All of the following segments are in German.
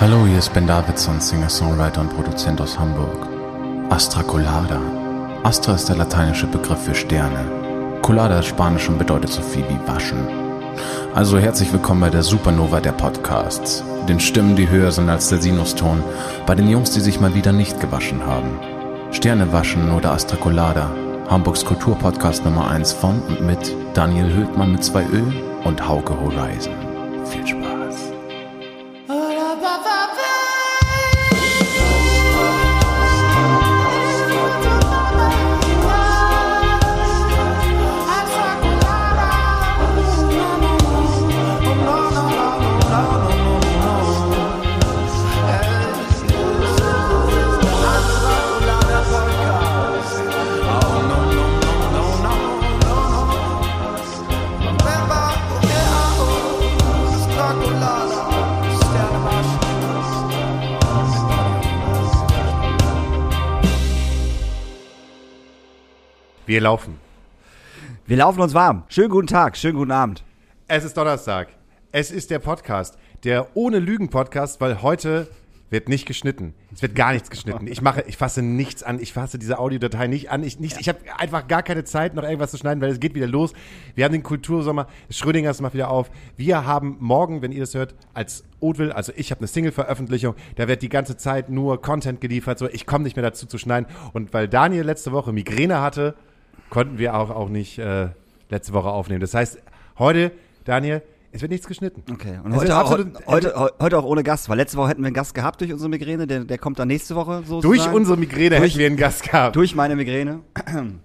Hallo, hier ist Ben Davidson, Singer-Songwriter und Produzent aus Hamburg. Astra Colada. Astra ist der lateinische Begriff für Sterne. Colada ist Spanisch und bedeutet so viel wie waschen. Also herzlich willkommen bei der Supernova der Podcasts. Den Stimmen, die höher sind als der Sinuston. Bei den Jungs, die sich mal wieder nicht gewaschen haben. Sterne waschen oder Astra Colada. Hamburgs Kulturpodcast Nummer 1 von und mit Daniel Höhtmann mit zwei Ö und Hauke Horizon. Viel Spaß. Wir laufen. Wir laufen uns warm. Schönen guten Tag, schönen guten Abend. Es ist Donnerstag. Es ist der Podcast, der ohne Lügen Podcast, weil heute wird nicht geschnitten. Es wird gar nichts geschnitten. Ich mache, ich fasse nichts an. Ich fasse diese Audiodatei nicht an. Ich, nicht, ich habe einfach gar keine Zeit, noch irgendwas zu schneiden, weil es geht wieder los. Wir haben den Kultursommer. Schrödingers macht wieder auf. Wir haben morgen, wenn ihr das hört, als Odwill, also ich habe eine Single-Veröffentlichung. Da wird die ganze Zeit nur Content geliefert. So, ich komme nicht mehr dazu zu schneiden. Und weil Daniel letzte Woche Migräne hatte, konnten wir auch, auch nicht äh, letzte Woche aufnehmen. Das heißt, heute, Daniel, es wird nichts geschnitten. Okay, und heute, auch, heute, heute auch ohne Gast, weil letzte Woche hätten wir einen Gast gehabt durch unsere Migräne, der, der kommt dann nächste Woche so. Durch unsere Migräne durch, hätten wir einen Gast gehabt. Durch meine Migräne.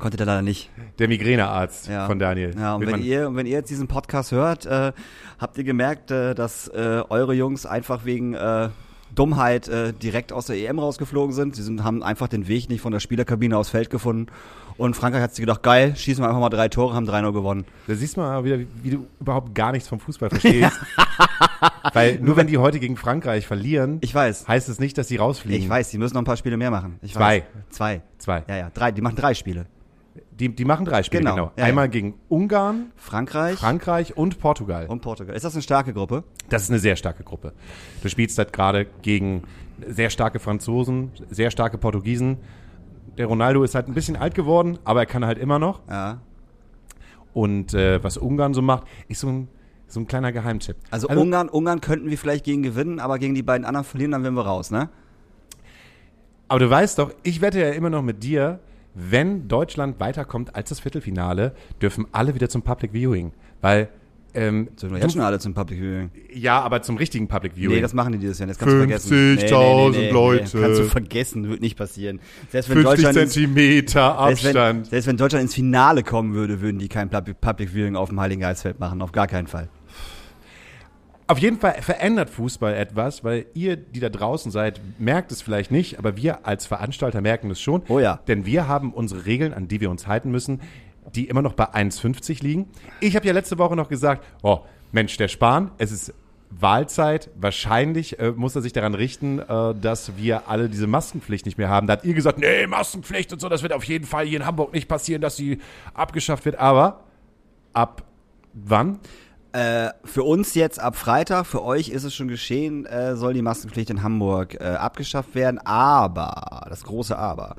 Konnte der leider nicht. Der Migränearzt ja. von Daniel. Ja, und wenn ihr, wenn ihr jetzt diesen Podcast hört, äh, habt ihr gemerkt, äh, dass äh, eure Jungs einfach wegen äh, Dummheit äh, direkt aus der EM rausgeflogen sind. Sie sind, haben einfach den Weg nicht von der Spielerkabine aufs Feld gefunden und Frankreich hat sich gedacht, geil, schießen wir einfach mal drei Tore, haben 3-0 gewonnen. Da siehst du mal wieder, wie, du überhaupt gar nichts vom Fußball verstehst. Weil nur wenn die heute gegen Frankreich verlieren, ich weiß. heißt es nicht, dass sie rausfliegen. Ich weiß, die müssen noch ein paar Spiele mehr machen. Ich Zwei. Weiß. Zwei. Zwei. Ja, ja, drei. Die machen drei Spiele. Die, die machen drei Spiele, genau. genau. Ja, Einmal ja. gegen Ungarn, Frankreich, Frankreich und Portugal. Und Portugal. Ist das eine starke Gruppe? Das ist eine sehr starke Gruppe. Du spielst halt gerade gegen sehr starke Franzosen, sehr starke Portugiesen der Ronaldo ist halt ein bisschen alt geworden, aber er kann halt immer noch. Ja. Und äh, was Ungarn so macht, ist so ein, so ein kleiner Geheimtipp. Also, also, Ungarn, Ungarn könnten wir vielleicht gegen gewinnen, aber gegen die beiden anderen verlieren, dann wären wir raus, ne? Aber du weißt doch, ich wette ja immer noch mit dir, wenn Deutschland weiterkommt als das Viertelfinale, dürfen alle wieder zum Public Viewing. Weil ähm, Sind wir jetzt schon alle zum Public Viewing? Ja, aber zum richtigen Public Viewing. Nee, das machen die dieses Jahr. Das kannst 50 du vergessen. 50.000 nee, nee, nee, Leute. Kannst du vergessen, wird nicht passieren. Selbst wenn 50 Deutschland Zentimeter Abstand. Selbst wenn, selbst wenn, Deutschland ins Finale kommen würde, würden die kein Public Viewing auf dem Heiligen Geistfeld machen. Auf gar keinen Fall. Auf jeden Fall verändert Fußball etwas, weil ihr, die da draußen seid, merkt es vielleicht nicht, aber wir als Veranstalter merken es schon. Oh ja. Denn wir haben unsere Regeln, an die wir uns halten müssen, die immer noch bei 1,50 liegen. Ich habe ja letzte Woche noch gesagt, oh, Mensch, der Spahn, es ist Wahlzeit. Wahrscheinlich äh, muss er sich daran richten, äh, dass wir alle diese Maskenpflicht nicht mehr haben. Da hat ihr gesagt, nee, Maskenpflicht und so, das wird auf jeden Fall hier in Hamburg nicht passieren, dass sie abgeschafft wird. Aber ab wann? Äh, für uns jetzt ab Freitag, für euch ist es schon geschehen, äh, soll die Maskenpflicht in Hamburg äh, abgeschafft werden. Aber, das große Aber,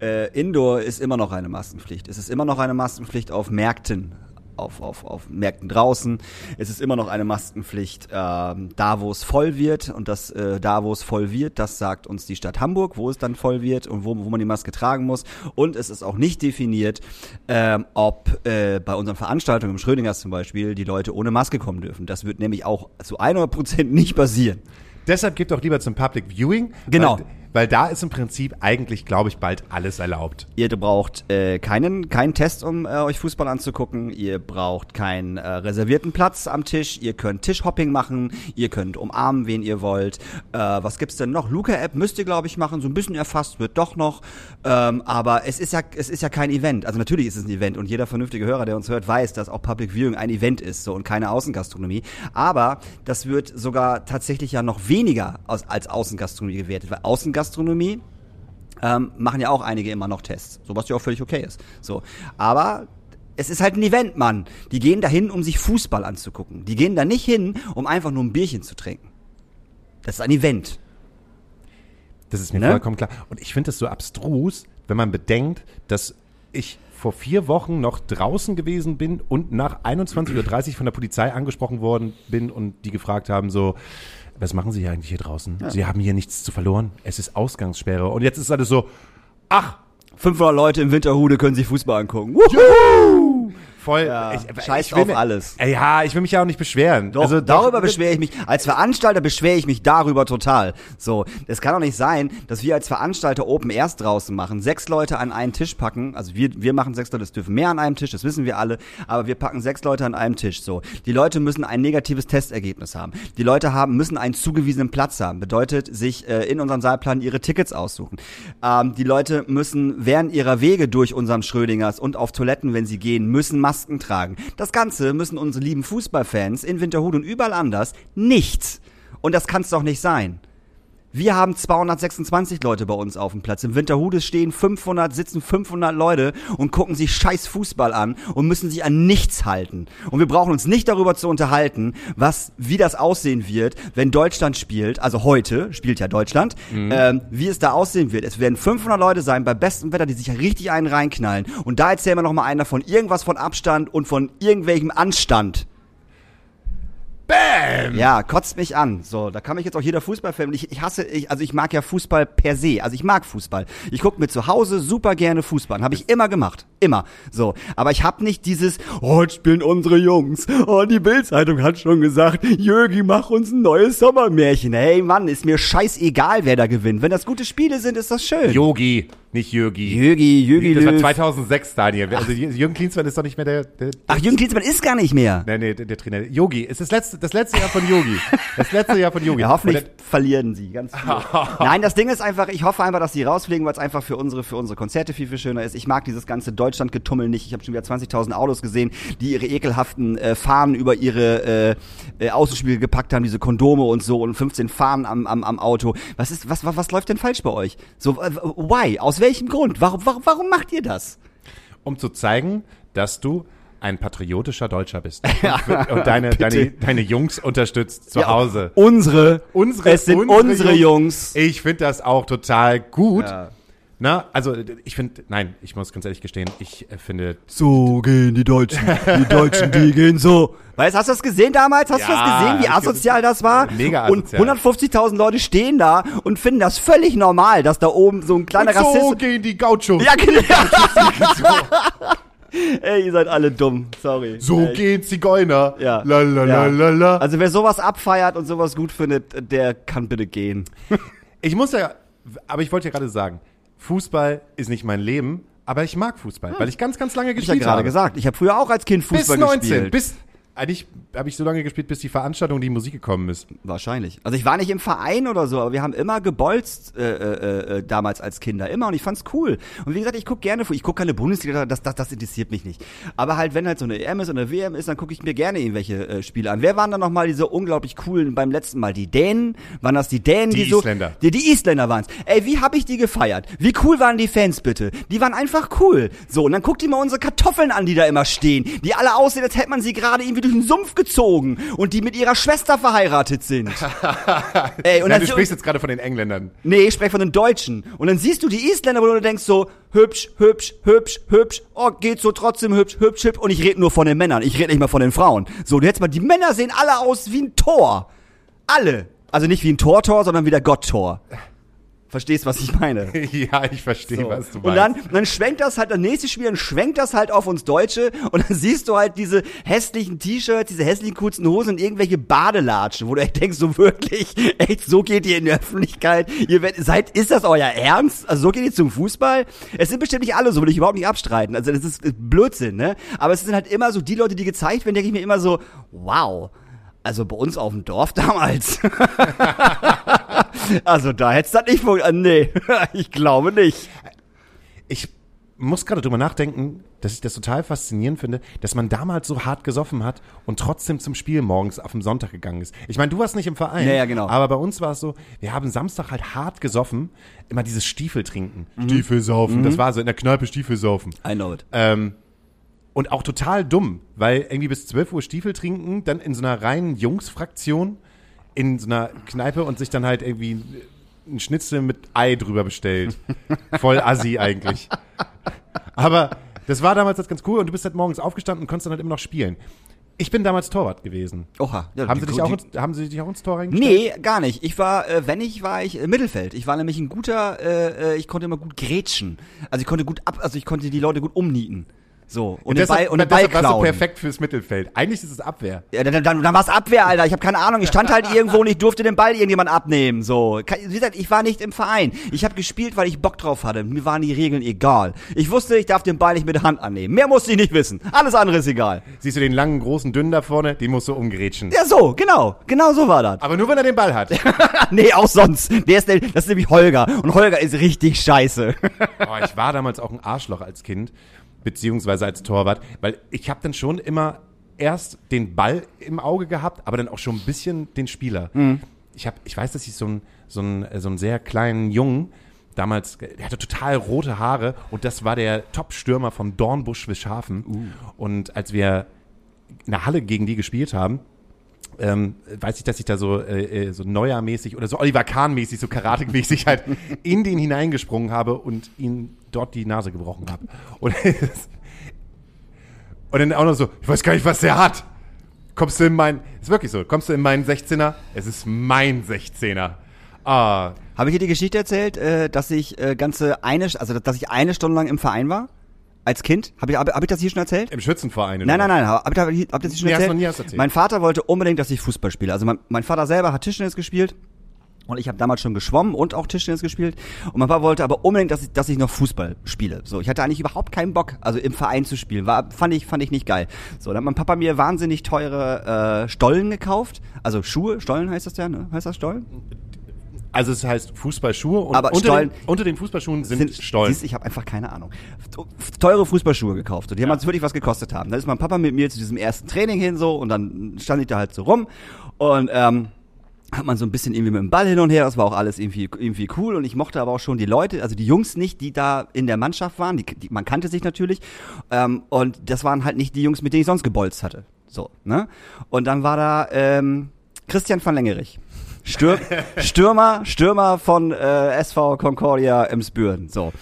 äh, Indoor ist immer noch eine Maskenpflicht. Es ist immer noch eine Maskenpflicht auf Märkten auf, auf, auf Märkten draußen. Es ist immer noch eine Maskenpflicht ähm, da, wo es voll wird. Und das äh, da, wo es voll wird, das sagt uns die Stadt Hamburg, wo es dann voll wird und wo, wo man die Maske tragen muss. Und es ist auch nicht definiert, ähm, ob äh, bei unseren Veranstaltungen im Schrödingers zum Beispiel die Leute ohne Maske kommen dürfen. Das wird nämlich auch zu 100% nicht passieren. Deshalb geht doch lieber zum Public Viewing. Genau. Weil, da ist im Prinzip eigentlich, glaube ich, bald alles erlaubt. Ihr braucht äh, keinen, keinen Test, um äh, euch Fußball anzugucken. Ihr braucht keinen äh, reservierten Platz am Tisch. Ihr könnt Tischhopping machen. Ihr könnt umarmen, wen ihr wollt. Äh, was gibt's denn noch? Luca-App müsst ihr, glaube ich, machen. So ein bisschen erfasst wird doch noch. Ähm, aber es ist ja, es ist ja kein Event. Also natürlich ist es ein Event und jeder vernünftige Hörer, der uns hört, weiß, dass auch Public Viewing ein Event ist so und keine Außengastronomie. Aber das wird sogar tatsächlich ja noch weniger als, als Außengastronomie gewertet, weil Außengastronomie Gastronomie ähm, machen ja auch einige immer noch Tests, so was ja auch völlig okay ist. So, aber es ist halt ein Event, Mann. Die gehen dahin, um sich Fußball anzugucken. Die gehen da nicht hin, um einfach nur ein Bierchen zu trinken. Das ist ein Event. Das ist mir Ne? vollkommen klar. Und ich finde es so abstrus, wenn man bedenkt, dass ich vor vier Wochen noch draußen gewesen bin und nach 21.30 Uhr von der Polizei angesprochen worden bin und die gefragt haben so, was machen Sie hier eigentlich hier draußen? Sie haben hier nichts zu verloren. Es ist Ausgangssperre. Und jetzt ist alles so, ach, 500 Leute im Winterhude können sich Fußball angucken. Voll. Ja, ich, scheiß will auf alles. Ja, ich will mich ja auch nicht beschweren. Doch, also darüber beschwere ich mich. Als Veranstalter beschwere ich mich darüber total. So, es kann doch nicht sein, dass wir als Veranstalter Open Airs draußen machen, sechs Leute an einen Tisch packen. Also wir, wir machen sechs Leute, es dürfen mehr an einem Tisch, das wissen wir alle. Aber wir packen sechs Leute an einem Tisch. So, die Leute müssen ein negatives Testergebnis haben. Die Leute haben müssen einen zugewiesenen Platz haben. Bedeutet, sich äh, in unserem Saalplan ihre Tickets aussuchen. Ähm, die Leute müssen während ihrer Wege durch unseren Schrödingers und auf Toiletten, wenn sie gehen, müssen Masken tragen. Das Ganze müssen unsere lieben Fußballfans in Winterhude und überall anders nicht. Und das kann es doch nicht sein. Wir haben 226 Leute bei uns auf dem Platz. Im Winterhude stehen 500, sitzen 500 Leute und gucken sich scheiß Fußball an und müssen sich an nichts halten. Und wir brauchen uns nicht darüber zu unterhalten, was, wie das aussehen wird, wenn Deutschland spielt. Also heute spielt ja Deutschland. Ähm, wie es da aussehen wird. Es werden 500 Leute sein bei bestem Wetter, die sich richtig einen reinknallen. Und da erzählen wir noch mal einer von irgendwas von Abstand und von irgendwelchem Anstand. Bam! Ja, kotzt mich an. So, da kann mich jetzt auch jeder Fußballfan. Ich, ich hasse, ich, also ich mag ja Fußball per se. Also ich mag Fußball. Ich gucke mir zu Hause super gerne Fußball. Habe ich immer gemacht. Immer. So. Aber ich habe nicht dieses, oh, heute spielen unsere Jungs. Oh, die Bildzeitung hat schon gesagt, Jürgi, mach uns ein neues Sommermärchen. Hey Mann, ist mir scheißegal, wer da gewinnt. Wenn das gute Spiele sind, ist das schön. Yogi, nicht Jürgi. Jürgi, Jürgi Das war Löw. 2006, Daniel. Also Jürgen Klinsmann ist doch nicht mehr der... der, der Ach, Jürgen Klinsmann ist gar nicht mehr. Nee, nee, der, der Trainer. Yogi, es ist das letzte, das letzte Jahr von Yogi. Das letzte Jahr von Yogi. Ja, hoffentlich verlieren sie ganz viel. Nein, das Ding ist einfach, ich hoffe einfach, dass sie rausfliegen, weil es einfach für unsere, für unsere Konzerte viel, viel schöner ist. Ich mag dieses ganze Deutschland-Getummel nicht. Ich habe schon wieder 20.000 Autos gesehen, die ihre ekelhaften äh, Fahnen über ihre äh, äh, Außenspiegel gepackt haben, diese Kondome und so und 15 Fahnen am, am, am Auto. Was ist, was, was, was läuft denn falsch bei euch? So, äh, why? Aus welchem Grund? Warum, warum, warum macht ihr das? um zu zeigen, dass du ein patriotischer Deutscher bist. Und, und deine, deine, deine Jungs unterstützt zu Ja, Hause. Unsere. Unsere, Es sind unsere, Jungs. Ich finde das auch total gut. Ja. Na, also ich finde, nein, ich muss ganz ehrlich gestehen, ich äh, finde, So gehen die Deutschen. Die Deutschen, die gehen so. Weißt, hast du das gesehen damals? Hast du Ja, das gesehen, wie asozial das war? Mega Und asozial. 150.000 Leute stehen da und finden das völlig normal, dass da oben so ein kleiner und so Rassist. gehen die Gauchos. Ja, genau. Ey, ihr seid alle dumm. Sorry. So Ey, gehen Zigeuner. Ja. La, la, Ja. la, la, la. Also wer sowas abfeiert und sowas gut findet, der kann bitte gehen. Ich muss ja, aber ich wollte ja gerade sagen, Fußball ist nicht mein Leben, aber ich mag Fußball, weil ich ganz, ganz lange Hab ich ja gespielt gerade habe. gesagt. Ich habe früher auch als Kind Bis Fußball 19, gespielt. bis, eigentlich habe ich so lange gespielt, bis die Veranstaltung, die Musik gekommen ist. Wahrscheinlich. Also ich war nicht im Verein oder so, aber wir haben immer gebolzt äh, äh, äh, damals als Kinder. Immer und ich fand's cool. Und wie gesagt, ich guck gerne, ich guck keine Bundesliga, das, das, das interessiert mich nicht. Aber halt, wenn halt so eine EM ist oder eine WM ist, dann gucke ich mir gerne irgendwelche äh, Spiele an. Wer waren dann nochmal diese unglaublich coolen beim letzten Mal? Die Dänen? Waren das die Dänen? Die Die, so, Isländer. Die, die Isländer waren's. Ey, wie hab ich die gefeiert? Wie cool waren die Fans bitte? Die waren einfach cool. So, und dann guckt ihr mal unsere Kartoffeln an, die da immer stehen. Die alle aussehen, als hätte man sie gerade irgendwie durch den Sumpf gezogen. Und die mit ihrer Schwester verheiratet sind. Ey, und Nein, dann du sprichst jetzt gerade von den Engländern. Nee, ich spreche von den Deutschen. Und dann siehst du die Isländer, wo du denkst so, hübsch, hübsch, hübsch, hübsch, oh, geht so trotzdem hübsch, hübsch, hübsch. Und ich rede nur von den Männern, ich rede nicht mal von den Frauen. So, du hättest mal, die Männer sehen alle aus wie ein Tor. Alle. Also nicht wie ein Tor-Tor, sondern wie der Gott-Tor. Verstehst, was ich meine? ja, ich verstehe, was du meinst. Und dann, dann schwenkt das halt, das nächste Spiel, dann schwenkt das halt auf uns Deutsche und dann siehst du halt diese hässlichen T-Shirts, diese hässlichen kurzen Hosen und irgendwelche Badelatschen, wo du echt denkst, so wirklich, echt, so geht ihr in die Öffentlichkeit, ihr werdet, seid, ist das euer Ernst? Also so geht ihr zum Fußball? Es sind bestimmt nicht alle so, will ich überhaupt nicht abstreiten, also das ist Blödsinn, ne? Aber es sind halt immer so die Leute, die gezeigt werden, denke ich mir immer so, wow. Also bei uns auf dem Dorf damals. Also da hätt's das nicht funktioniert. Nee, ich glaube nicht. ich muss gerade drüber nachdenken, dass ich das total faszinierend finde, dass man damals so hart gesoffen hat und trotzdem zum Spiel morgens auf dem Sonntag gegangen ist. Ich meine, du warst nicht im Verein, Ja, ja, genau. aber bei uns war es so, wir haben Samstag halt hart gesoffen, immer dieses Stiefel trinken. Mhm. Stiefelsaufen, das war so in der Kneipe Stiefelsaufen. I know it. Ähm, und auch total dumm, weil irgendwie bis 12 Uhr Stiefel trinken, dann in so einer reinen Jungsfraktion in so einer Kneipe und sich dann halt irgendwie ein Schnitzel mit Ei drüber bestellt. Voll assi eigentlich. Aber das war damals das ganz cool und du bist halt morgens aufgestanden und konntest dann halt immer noch spielen. Ich bin damals Torwart gewesen. Oha. Ja, Haben die- sie, dich auch, ins- haben sie dich auch ins Tor reingestellt? Nee, gar nicht. Ich war, äh, wenn ich, war ich äh, Mittelfeld. Ich war nämlich ein guter, äh, äh, ich konnte immer gut grätschen. Also ich konnte gut ab, also ich konnte die Leute gut umnieten. So. Und den Ball, und den Ball deshalb warst du klauen. perfekt fürs Mittelfeld. Eigentlich ist es Abwehr. Ja, dann, dann, dann war es Abwehr, Alter. Ich habe keine Ahnung. Ich stand halt irgendwo und ich durfte den Ball irgendjemand abnehmen. So, wie gesagt, ich war nicht im Verein. Ich habe gespielt, weil ich Bock drauf hatte. Mir waren die Regeln egal. Ich wusste, ich darf den Ball nicht mit der Hand annehmen. Mehr musste ich nicht wissen. Alles andere ist egal. Siehst du den langen, großen, dünnen da vorne? Den musst du umgrätschen. Ja, so, genau, genau so war das. Aber nur, wenn er den Ball hat. nee, auch sonst. Der ist, der, das ist nämlich Holger und Holger ist richtig scheiße. Oh, ich war damals auch ein Arschloch als Kind, beziehungsweise als Torwart, weil ich habe dann schon immer erst den Ball im Auge gehabt, aber dann auch schon ein bisschen den Spieler. Ich, hab, ich weiß, dass ich so einen so einen, äh, so einen sehr kleinen Jungen damals, der hatte total rote Haare und das war der Top-Stürmer von Dornbusch Wischhafen. Und als wir in der Halle gegen die gespielt haben, ähm, weiß ich, dass ich da so, äh, äh, so Neuer-mäßig oder so Oliver Kahn-mäßig, so Karate-mäßig halt in den hineingesprungen habe und ihn dort die Nase gebrochen habe. Und, und dann auch noch so, ich weiß gar nicht, was der hat. Kommst du in mein, ist wirklich so, kommst du in meinen 16er? Es ist mein 16er. Ah, Habe ich dir die Geschichte erzählt, äh, dass ich äh, ganze eine, also dass ich eine Stunde lang im Verein war? Als Kind? Habe ich, hab, hab ich das hier schon erzählt? im Schützenverein. Nein, nein, nein, hab, hab, hab ich das hier schon Nee, hast erzählt? noch nie erzählt. Mein Vater wollte unbedingt, dass ich Fußball spiele. Also mein, mein Vater selber hat Tischtennis gespielt. Und ich habe damals schon geschwommen und auch Tischtennis gespielt. Und mein Papa wollte aber unbedingt, dass ich, dass ich noch Fußball spiele. So, ich hatte eigentlich überhaupt keinen Bock, also im Verein zu spielen. War, fand ich, fand ich nicht geil. So, dann hat mein Papa mir wahnsinnig teure äh, Stollen gekauft. Also Schuhe, Stollen heißt das ja, ne? Heißt das Stollen? Also es heißt Fußballschuhe und Aber unter, Stollen- den, unter den Fußballschuhen sind, Stollen. Siehst, ich habe einfach keine Ahnung. Teure Fußballschuhe gekauft. Und die haben uns wirklich was gekostet haben. Dann ist mein Papa mit mir zu diesem ersten Training hin so und dann stand ich da halt so rum und ähm, hat man so ein bisschen irgendwie mit dem Ball hin und her, das war auch alles irgendwie, irgendwie cool und ich mochte aber auch schon die Leute, also die Jungs nicht, die da in der Mannschaft waren, die, die, man kannte sich natürlich ähm, und das waren halt nicht die Jungs, mit denen ich sonst gebolzt hatte. So, ne? Und dann war da ähm, Christian van Lengerich. Stür Stürmer, Stürmer von äh, SV Concordia im Spüren. So.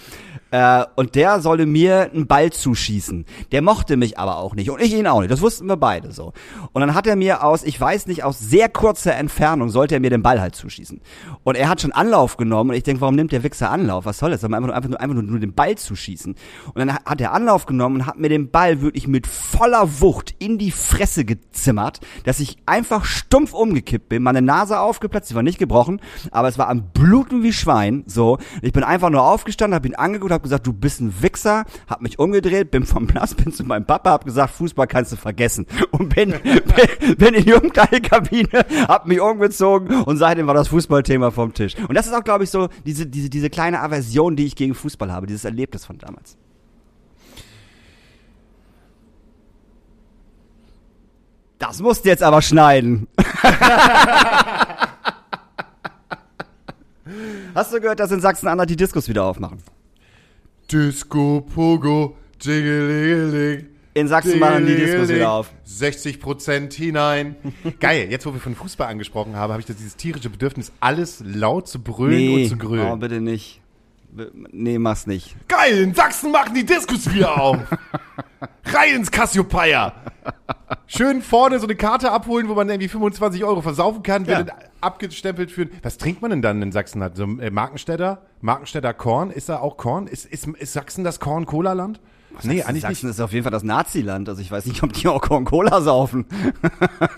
Äh, und der sollte mir einen Ball zuschießen. Der mochte mich aber auch nicht und ich ihn auch nicht. Das wussten wir beide so. Und dann hat er mir aus, ich weiß nicht, aus sehr kurzer Entfernung sollte er mir den Ball halt zuschießen. Und er hat schon Anlauf genommen und ich denke, warum nimmt der Wichser Anlauf? Was soll das? Man einfach nur, einfach nur, einfach nur, nur den Ball zuschießen. Und dann hat er Anlauf genommen und hat mir den Ball wirklich mit voller Wucht in die Fresse gezimmert, dass ich einfach stumpf umgekippt bin, meine Nase aufgeplatzt, die war nicht gebrochen, aber es war am Bluten wie Schwein, so. Ich bin einfach nur aufgestanden, hab ihn angeguckt, hab gesagt, du bist ein Wichser, hab mich umgedreht, bin vom Platz, bin zu meinem Papa, hab gesagt, Fußball kannst du vergessen. Und bin, bin, bin in die Umkleidekabine, hab mich umgezogen und seitdem war das Fußballthema vom Tisch. Und das ist auch, glaube ich, so diese, diese, diese kleine Aversion, die ich gegen Fußball habe, dieses Erlebnis von damals. Das musst du jetzt aber schneiden. Hast du gehört, dass in Sachsen-Anhalt die Diskos wieder aufmachen? Disco, Pogo, Jingelingeling. In Sachsen machen die Diskos wieder auf. 60 Prozent hinein. Geil, jetzt wo wir von Fußball angesprochen haben, habe ich das dieses tierische Bedürfnis, alles laut zu brüllen und zu oh, grölen. bitte nicht. Nee, mach's nicht. Geil, in Sachsen machen die Diskos wieder auf. Rein ins Cassiopeia. Schön vorne so eine Karte abholen, wo man irgendwie 25 Euro versaufen kann, wird Ja. dann abgestempelt für. Was trinkt man denn dann in Sachsen? So äh, Markenstädter? Markenstädter Korn? Ist da auch Korn? Ist, ist, ist Sachsen das Korn-Cola-Land? Nee, eigentlich Sachsen nicht. ist auf jeden Fall das Nazi-Land. Also ich weiß nicht, ob die auch Coca-Cola saufen.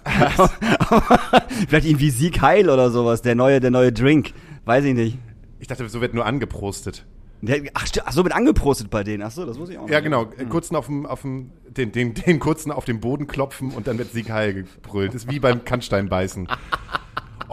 Vielleicht irgendwie Sieg Heil oder sowas. Der neue, der neue Drink. Weiß ich nicht. Ich dachte, so wird nur angeprostet. Ach, so, wird angeprostet bei denen. Ach so, das wusste ich auch. Ja, genau. Äh, Kurzen auf dem, auf dem, den, den, den kurzen auf den Boden klopfen und dann wird Sieg Heil gebrüllt. ist wie beim Kannsteinbeißen.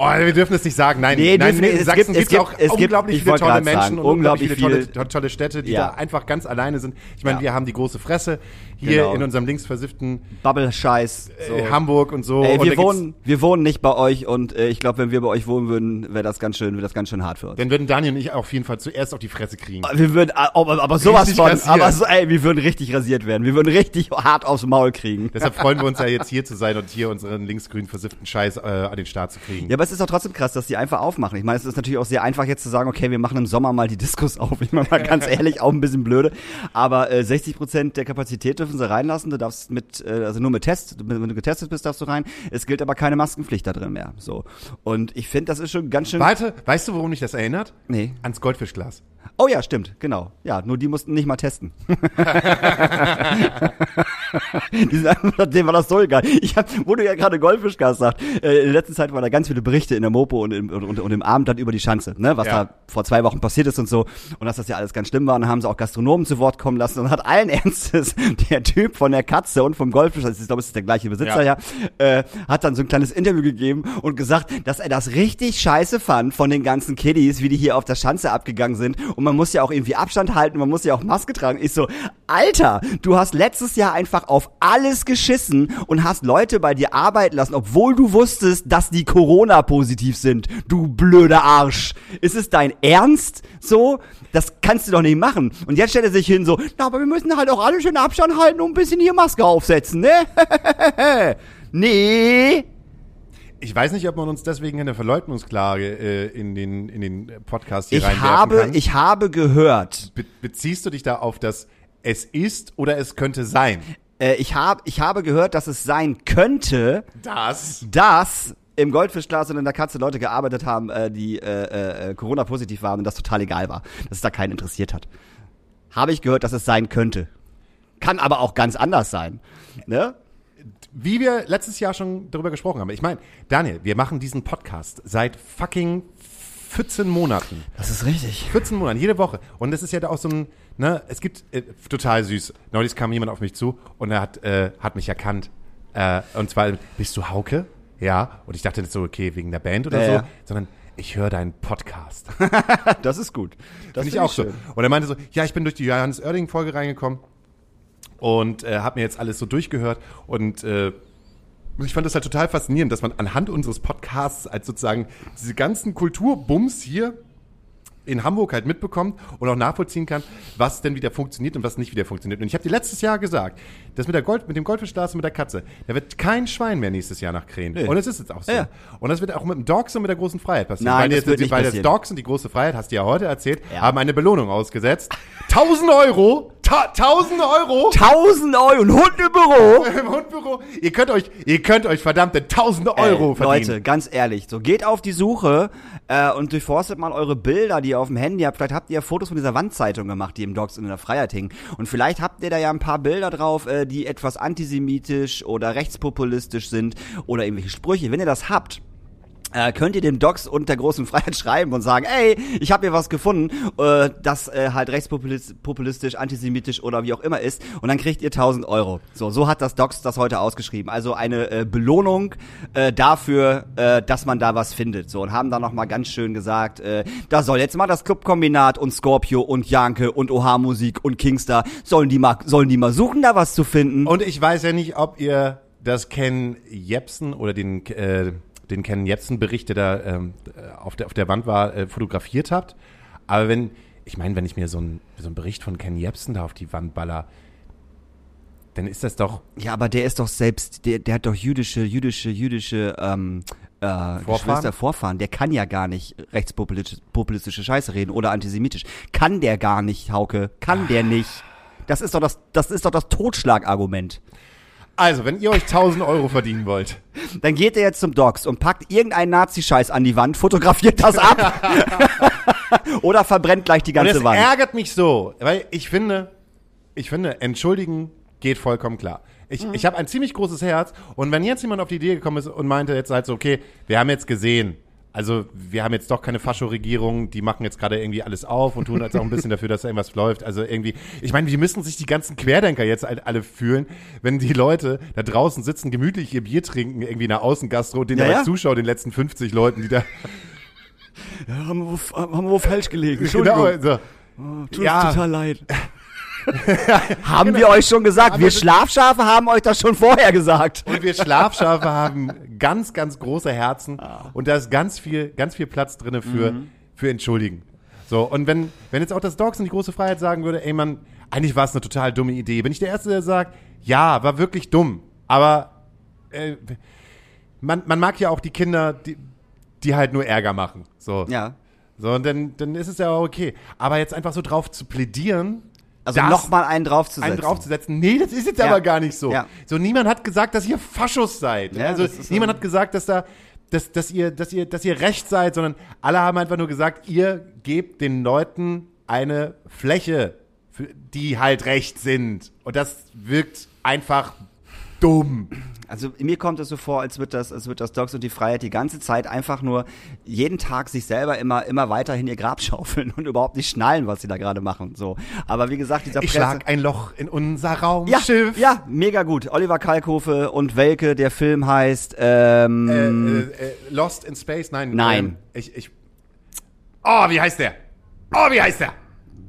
Oh, wir dürfen es nicht sagen. Nein, Nee, nein, wir- in es Sachsen gibt- es gibt auch gibt- es gibt- unglaublich ich viele tolle Menschen sagen, und unglaublich viele unglaublich tolle, tolle Städte, die Ja. da einfach ganz alleine sind. Ich meine, Ja. wir haben die große Fresse hier Genau. in unserem linksversifften Bubble-Scheiß. So. äh, Hamburg und so. Ey, und wir gibt's- wohnen, wir wohnen nicht bei euch und äh, ich glaube, wenn wir bei euch wohnen würden, wäre das ganz schön, wäre das ganz schön hart für uns. Dann würden Daniel und ich auf jeden Fall zuerst auf die Fresse kriegen. Wir würden, aber, aber sowas Richtig von, rasiert. aber so, ey, wir würden richtig rasiert werden. Wir würden richtig hart aufs Maul kriegen. Deshalb freuen wir uns ja jetzt hier zu sein und hier unseren linksgrün versifften Scheiß äh, an den Start zu kriegen. Ja, aber es ist doch trotzdem krass, dass die einfach aufmachen. Ich meine, es ist natürlich auch sehr einfach jetzt zu sagen, okay, wir machen im Sommer mal die Diskos auf. Ich meine mal ganz ehrlich, auch ein bisschen blöde. Aber äh, 60 Prozent der Kapazität dürfen sie reinlassen. Du darfst mit, äh, also nur mit Test, wenn du getestet bist, darfst du rein. Es gilt aber keine Maskenpflicht da drin mehr. So. Und ich finde, das ist schon ganz schön. Warte, weißt du, worum mich das erinnert? Nee. Ans Goldfischglas. Oh ja, stimmt, genau. Ja, nur die mussten nicht mal testen. die sind einfach, dem war das so egal. Ich hab, wo du ja gerade Goldfischgas sagt, äh, in letzter Zeit waren da ganz viele Berichte in der Mopo und im, und, und im Abend dann über die Schanze, ne, was Ja. da vor zwei Wochen passiert ist und so. Und dass das ja alles ganz schlimm war. Und dann haben sie auch Gastronomen zu Wort kommen lassen und hat allen Ernstes der Typ von der Katze und vom Goldfisch, also ich glaube, es ist der gleiche Besitzer, ja, Ja. äh, hat dann so ein kleines Interview gegeben und gesagt, dass er das richtig scheiße fand von den ganzen Kiddies, wie die hier auf der Schanze abgegangen sind. Und man muss ja auch irgendwie Abstand halten, man muss ja auch Maske tragen. Ich so, Alter, du hast letztes Jahr einfach auf alles geschissen und hast Leute bei dir arbeiten lassen, obwohl du wusstest, dass die Corona-positiv sind. Du blöder Arsch. Ist es dein Ernst? So? Das kannst du doch nicht machen. Und jetzt stellt er sich hin so, na, aber wir müssen halt auch alle schön Abstand halten und ein bisschen hier Maske aufsetzen, ne? nee. Ich weiß nicht, ob man uns deswegen eine Verleugnungsklage äh, in den, in den Podcast hier Ich reinwerfen habe, kann. ich habe gehört, Be beziehst du dich da auf das es ist oder es könnte sein? äh, ich habe, ich habe gehört, dass es sein könnte, Das. dass im Goldfischglas und in der Katze Leute gearbeitet haben, äh, die äh, äh, Corona-positiv waren und das total egal war, dass es da keinen interessiert hat. Habe ich gehört, dass es sein könnte. Kann aber auch ganz anders sein. Ne? Wie wir letztes Jahr schon darüber gesprochen haben. Ich meine, Daniel, wir machen diesen Podcast seit fucking 14 Monaten. Das ist richtig. 14 Monaten, jede Woche. Und das ist ja auch so ein, ne, es gibt, äh, total süß. Neulich kam jemand auf mich zu und er hat, äh, hat mich erkannt. Äh, und zwar, bist du Hauke? Ja. Und ich dachte nicht so, okay, wegen der Band oder Ja, so, ja. sondern ich höre deinen Podcast. Das ist gut. Das Finde ich auch so. Und er meinte so, ja, ich bin durch die Johannes Oerding-Folge reingekommen und äh, habe mir jetzt alles so durchgehört und äh, ich fand das halt total faszinierend, dass man anhand unseres Podcasts als sozusagen diese ganzen Kulturbums hier in Hamburg halt mitbekommt und auch nachvollziehen kann, was denn wieder funktioniert und was nicht wieder funktioniert. Und ich habe dir letztes Jahr gesagt, das mit, der Gold, mit dem Goldfischglas und mit der Katze, da wird kein Schwein mehr nächstes Jahr nach Krähen. Nee. Und es ist jetzt auch so. Ja. Und das wird auch mit dem Dogs und mit der großen Freiheit passieren. Nein, weil das jetzt, wird nicht weil passieren. das Dogs und die große Freiheit, hast du ja heute erzählt, Ja. haben eine Belohnung ausgesetzt. 1000 Euro! Ta 1000 Euro! 1000 Euro, ein Hund im Büro. Im Hundbüro. Ihr könnt euch, ihr könnt euch verdammte 1000 Euro Ey, verdienen. Leute, ganz ehrlich, so geht auf die Suche äh, und durchforstet mal eure Bilder, die ihr auf dem Handy habt. Vielleicht habt ihr ja Fotos von dieser Wandzeitung gemacht, die im Docs und in der Freiheit hingen. Und vielleicht habt ihr da ja ein paar Bilder drauf, äh, die etwas antisemitisch oder rechtspopulistisch sind oder irgendwelche Sprüche. Wenn ihr das habt, äh, könnt ihr dem Docs und der großen Freiheit schreiben und sagen, ey, ich habe hier was gefunden, äh, das äh, halt rechtspopulistisch, antisemitisch oder wie auch immer ist und dann kriegt ihr 1000 Euro. So, so hat das Docs das heute ausgeschrieben. Also eine äh, Belohnung äh, dafür, äh, dass man da was findet. So und haben dann noch mal ganz schön gesagt, äh, da soll jetzt mal das Clubkombinat und Scorpio und Janke und Oha Musik und Kingstar sollen die mal sollen die mal suchen, da was zu finden. Und ich weiß ja nicht, ob ihr das Ken Jepsen oder den, äh, den Ken Jepsen Bericht, der da ähm, auf, der, auf der Wand war, äh, fotografiert habt. Aber wenn, ich meine, wenn ich mir so einen so einen Bericht von Ken Jepsen da auf die Wand baller, dann ist das doch, Ja, aber der ist doch selbst, der, der hat doch jüdische, jüdische, jüdische ähm, äh, Geschwister, Vorfahren. Der kann ja gar nicht rechtspopulistische populistische Scheiße reden oder antisemitisch. Kann der gar nicht, Hauke. Kann der nicht. Das ist doch das, das ist doch das Totschlagargument. Also, wenn ihr euch 1000 Euro verdienen wollt, Dann geht er jetzt zum Docs und packt irgendeinen Nazi-Scheiß an die Wand, fotografiert das ab oder verbrennt gleich die Und ganze es Wand. ärgert mich so, weil ich finde, ich finde, entschuldigen geht vollkommen klar. Ich, Mhm. ich habe ein ziemlich großes Herz und wenn jetzt jemand auf die Idee gekommen ist und meinte jetzt halt so, okay, wir haben jetzt gesehen, also wir haben jetzt doch keine Fascho-Regierung, die machen jetzt gerade irgendwie alles auf und tun jetzt auch ein bisschen dafür, dass irgendwas läuft. Also irgendwie, ich meine, wie müssen sich die ganzen Querdenker jetzt alle fühlen, wenn die Leute da draußen sitzen, gemütlich ihr Bier trinken, irgendwie in der Außengastro und den Ja, ja. zuschauen, den letzten 50 Leuten, die da haben, wir wo, haben wir wo falsch gelegen. genau, so. Tut Ja. total leid. haben wir euch schon gesagt. Aber Wir Schlafschafe haben euch das schon vorher gesagt. Und wir Schlafschafe haben ganz, ganz große Herzen und da ist ganz viel, ganz viel Platz drinne für, für Entschuldigen. So, und wenn, wenn jetzt auch das Dogs und die große Freiheit sagen würde, ey Mann, eigentlich war es eine total dumme Idee, bin ich der Erste, der sagt, ja, war wirklich dumm, aber äh, man, man mag ja auch die Kinder, die, die halt nur Ärger machen. So. Ja. So, und dann, dann ist es ja auch okay. Aber jetzt einfach so drauf zu plädieren, Also nochmal einen draufzusetzen. einen draufzusetzen, nee, das ist jetzt Ja. aber gar nicht so. Ja. So, niemand hat gesagt, dass ihr Faschos seid. Ja, also, niemand ähm, hat gesagt, dass da, dass, dass ihr, dass ihr, dass ihr recht seid, sondern alle haben einfach nur gesagt, ihr gebt den Leuten eine Fläche, die halt recht sind. Und das wirkt einfach dumm. Also mir kommt es so vor, als wird das, als wird das Dogs und die Freiheit die ganze Zeit einfach nur jeden Tag sich selber immer, immer weiterhin ihr Grab schaufeln und überhaupt nicht schnallen, was sie da gerade machen. So. Aber wie gesagt, dieser Ich Presse- schlag ein Loch in unser ja, Raumschiff. ja, mega gut. Oliver Kalkofe und Welke, der Film heißt ähm, Äh, äh, äh, Lost in Space? Nein. Nein. Ähm, ich, ich. Oh, wie heißt der? Oh, wie heißt der?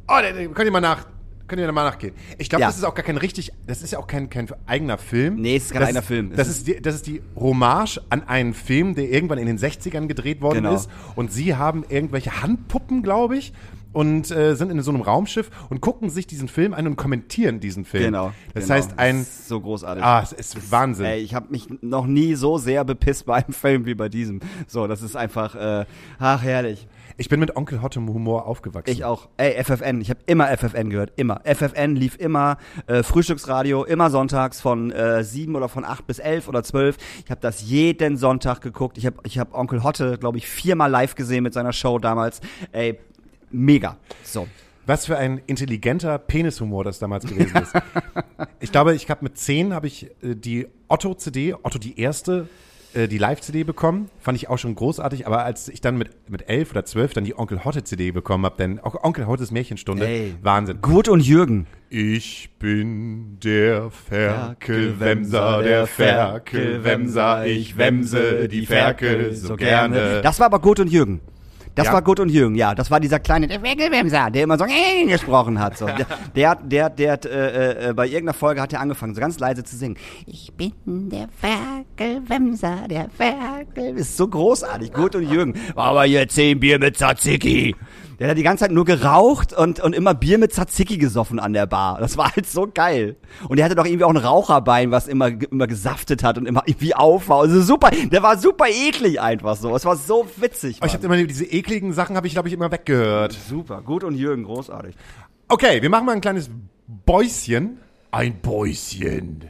Oh, der, der, könnt ihr mal nach. Könnt ihr mal nachgehen. Ich glaube, Ja. das ist auch gar kein richtig, das ist ja auch kein, kein eigener Film. Nee, es ist kein das eigener Film. Es Das ist- ist, die, das ist die Hommage an einen Film, der irgendwann in den 60ern gedreht worden Genau. ist. Und sie haben irgendwelche Handpuppen, glaube ich, und äh, sind in so einem Raumschiff und gucken sich diesen Film an und kommentieren diesen Film. genau. Das genau. heißt, ein. ist so großartig. Ah, es ist Wahnsinn. Ey, ich habe mich noch nie so sehr bepisst bei einem Film wie bei diesem. So, das ist einfach, äh, ach herrlich. Ich bin mit Onkel Hottem Humor aufgewachsen. Ich auch. Ey, FFN. Ich habe immer FFN gehört. Immer. FFN lief immer äh, Frühstücksradio, immer sonntags von äh, 7 oder von 8 bis 11 oder 12. Ich habe das jeden Sonntag geguckt. Ich habe ich hab Onkel Hotte, glaube ich, viermal live gesehen mit seiner Show damals. Ey, mega. So. Was für ein intelligenter Penishumor das damals gewesen ist. ich glaube, ich habe mit 10 habe ich äh, die Otto-CD, Otto die erste, äh, die Live-CD bekommen. Fand ich auch schon großartig. Aber als ich dann mit, mit 11 oder 12 dann die Onkel Hotte-CD bekommen habe, denn auch Onkel Hottes Märchenstunde, Ey. Wahnsinn. Gut und Jürgen. Ich bin der Ferkelwemser, der Ferkelwemser, ich wemse die Ferkel so gerne. Das war aber Gut und Jürgen. Das Ja. war Gut und Jürgen, ja. Das war dieser kleine, der Ferkelwemser, der immer so äh, gesprochen hat. So. Der, der, der, der hat, äh, äh, bei irgendeiner Folge hat er angefangen, so ganz leise zu singen. Ich bin der Ferkelwemser, der Ferkel. Ist so großartig, Gut und Jürgen. Aber hier zehn Bier mit Tzatziki. Der hat die ganze Zeit nur geraucht und, und immer Bier mit Tzatziki gesoffen an der Bar. Das war halt so geil. Und der hatte doch irgendwie auch ein Raucherbein, was immer, immer gesaftet hat und immer irgendwie auf war. Also super, der war super eklig einfach so. Es war so witzig. Oh, ich Mann. habe immer diese ekligen Sachen, habe ich glaube ich immer weggehört. super, gut und Jürgen, großartig. Okay, wir machen mal ein kleines Bäuschen. Ein Bäuschen.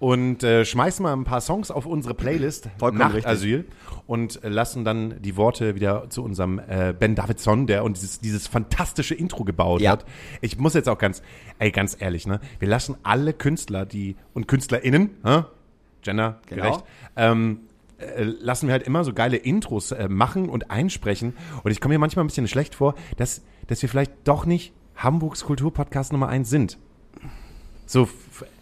Und äh, schmeißen mal ein paar Songs auf unsere Playlist Vollkommen nach richtig. Asyl und äh, lassen dann die Worte wieder zu unserem äh, Ben Davidson, der uns dieses, dieses fantastische Intro gebaut Ja. hat. Ich muss jetzt auch ganz, ey, ganz ehrlich, ne? Wir lassen alle Künstler, die und KünstlerInnen, hä? Gender Genau. gerecht, ähm, äh, lassen wir halt immer so geile Intros äh, machen und einsprechen. Und ich komme mir manchmal ein bisschen schlecht vor, dass, dass wir vielleicht doch nicht Hamburgs Kulturpodcast Nummer eins sind. So,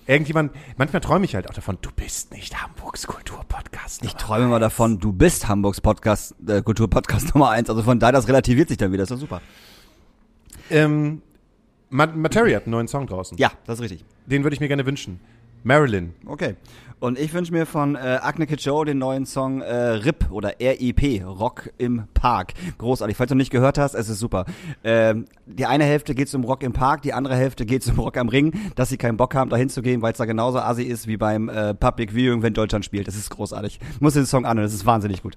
irgendjemand, manchmal träume ich halt auch davon, du bist nicht Hamburgs Kulturpodcast. Ich träume mal davon, du bist Hamburgs Podcast, äh, Kulturpodcast Nummer eins. Also von daher, das relativiert sich dann wieder. ist doch super. Ähm, Ma Materia hat einen neuen Song draußen. Ja, das ist richtig. Den würde ich mir gerne wünschen. Marilyn. Okay. Und ich wünsche mir von äh, Agne Joe den neuen Song äh, RIP oder RIP, Rock im Park. Großartig. Falls du nicht gehört hast, es ist super. Ähm, die eine Hälfte geht's um Rock im Park, die andere Hälfte geht's um Rock am Ring, dass sie keinen Bock haben, da hinzugehen, weil es da genauso assi ist wie beim äh, Public Viewing, wenn Deutschland spielt. Das ist großartig. Muss den Song an, das ist wahnsinnig gut.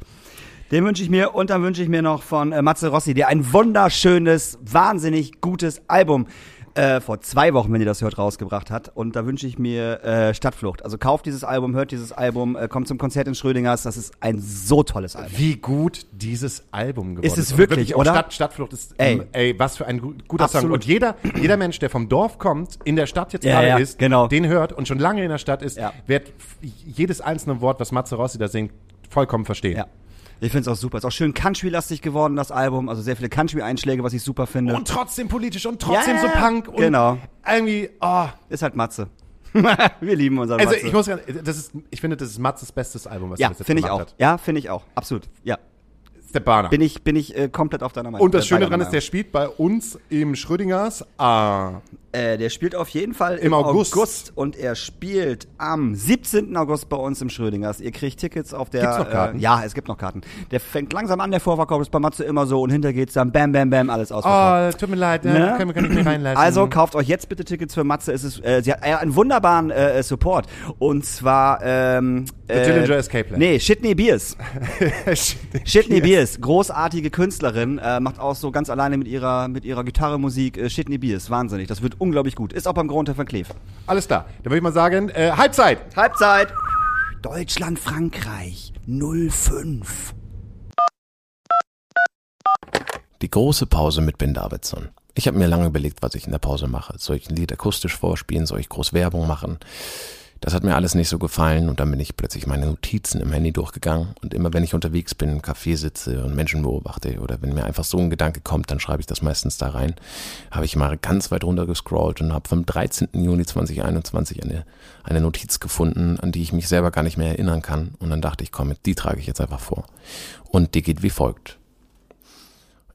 Den wünsche ich mir und dann wünsche ich mir noch von äh, Matze Rossi, der ein wunderschönes, wahnsinnig gutes Album äh, vor zwei Wochen, wenn ihr das hört, rausgebracht hat. Und da wünsche ich mir äh, Stadtflucht. Also kauft dieses Album, hört dieses Album, äh, kommt zum Konzert in Schrödingers. Das ist ein so tolles Album. Wie gut dieses Album geworden ist. Ist es Und wirklich, auch oder? Stadt, Stadtflucht ist, Ey. ähm, ey, was für ein gu- guter Song. Absolut. Und jeder, jeder Mensch, der vom Dorf kommt, in der Stadt jetzt Ja, gerade ja, ist, genau. den hört und schon lange in der Stadt ist, Ja. wird jedes einzelne Wort, was Matze Rossi da singt, vollkommen verstehen. Ja. Ich finde es auch super. Ist auch schön Country-lastig geworden, das Album. Also sehr viele Country-Einschläge, was ich super finde. Und trotzdem politisch und trotzdem Ja, so Punk und genau. irgendwie, oh. ist halt Matze. Wir lieben unseren Also Matze. ich muss sagen, das ist, ich finde, das ist Matzes bestes Album, was ja, er bis jetzt finde ich gemacht auch. hat. Ja, finde ich auch. Absolut. Ja. Ist der Bahner. Bin ich, bin ich äh, komplett auf deiner Meinung. und das Äh, Schöne daran ist, der spielt bei uns im Schrödingers ah, Äh, der spielt auf jeden Fall Im August. und er spielt am 17. August bei uns im Schrödingers. Ihr kriegt Tickets auf der. Gibt's noch Karten? Äh, ja, es gibt noch Karten. Der fängt langsam an, der Vorverkauf ist bei Matze immer so und hinter geht's dann bam, bam, bam, alles ausverkauft. Oh, tut mir leid, ne? Ne? Können wir ich nicht reinlassen. Also kauft euch jetzt bitte Tickets für Matze. Es ist, äh, sie hat äh, einen wunderbaren äh, Support. Und zwar ähm, The Dillinger Escape Plan. Nee, Shitney Beers. Shit, Shitney Beers. Beers, großartige Künstlerin, äh, macht auch so ganz alleine mit ihrer, mit ihrer Gitarre Musik äh, Shitney Beers. Wahnsinnig. Das wird unglaublich gut. Ist auch beim Grund van Cleef. Alles klar. Dann würde ich mal sagen, äh, Halbzeit. Halbzeit. Deutschland, Frankreich 05. Die große Pause mit Ben Davidson. Ich habe mir lange überlegt, was ich in der Pause mache. Soll ich ein Lied akustisch vorspielen? Soll ich groß Werbung machen? Das hat mir alles nicht so gefallen und dann bin ich plötzlich meine Notizen im Handy durchgegangen und immer wenn ich unterwegs bin, im Café sitze und Menschen beobachte oder wenn mir einfach so ein Gedanke kommt, dann schreibe ich das meistens da rein, habe ich mal ganz weit runter gescrollt und habe vom 13. Juni 2021 eine, eine Notiz gefunden, an die ich mich selber gar nicht mehr erinnern kann und dann dachte ich, komm, die trage ich jetzt einfach vor. Und die geht wie folgt.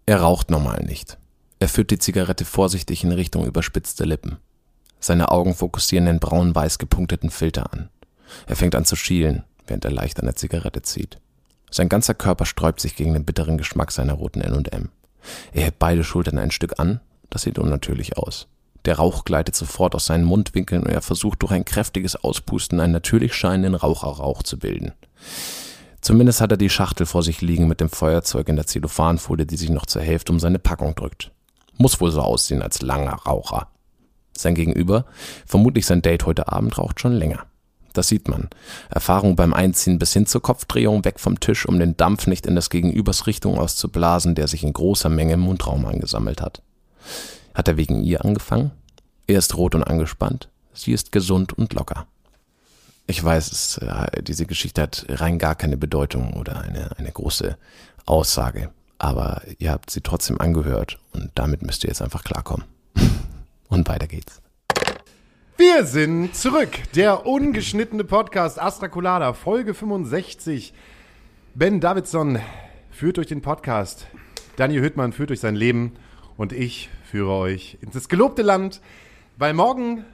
Er raucht normal nicht. Er führt die Zigarette vorsichtig in Richtung überspitzte Lippen. Seine Augen fokussieren den braun-weiß gepunkteten Filter an. Er fängt an zu schielen, während er leicht an der Zigarette zieht. Sein ganzer Körper sträubt sich gegen den bitteren Geschmack seiner roten N&M. Er hebt beide Schultern ein Stück an, das sieht unnatürlich aus. Der Rauch gleitet sofort aus seinen Mundwinkeln und er versucht durch ein kräftiges Auspusten einen natürlich scheinenden Raucherrauch zu bilden. Zumindest hat er die Schachtel vor sich liegen mit dem Feuerzeug in der Zellophanfolie, die sich noch zur Hälfte um seine Packung drückt. Muss wohl so aussehen als langer Raucher. Sein Gegenüber, vermutlich sein Date heute Abend, raucht schon länger. Das sieht man. Erfahrung beim Einziehen bis hin zur Kopfdrehung weg vom Tisch, um den Dampf nicht in des Gegenübers Richtung auszublasen, der sich in großer Menge im Mundraum angesammelt hat. Hat er wegen ihr angefangen? Er ist rot und angespannt. Sie ist gesund und locker. Ich weiß, es, diese Geschichte hat rein gar keine Bedeutung oder eine, eine große Aussage, aber ihr habt sie trotzdem angehört und damit müsst ihr jetzt einfach klarkommen. Und weiter geht's. Wir sind zurück. Der ungeschnittene Podcast Astra Colada, Folge 65. Ben Davidson führt durch den Podcast. Daniel Hüttmann führt durch sein Leben. Und ich führe euch ins gelobte Land, weil morgen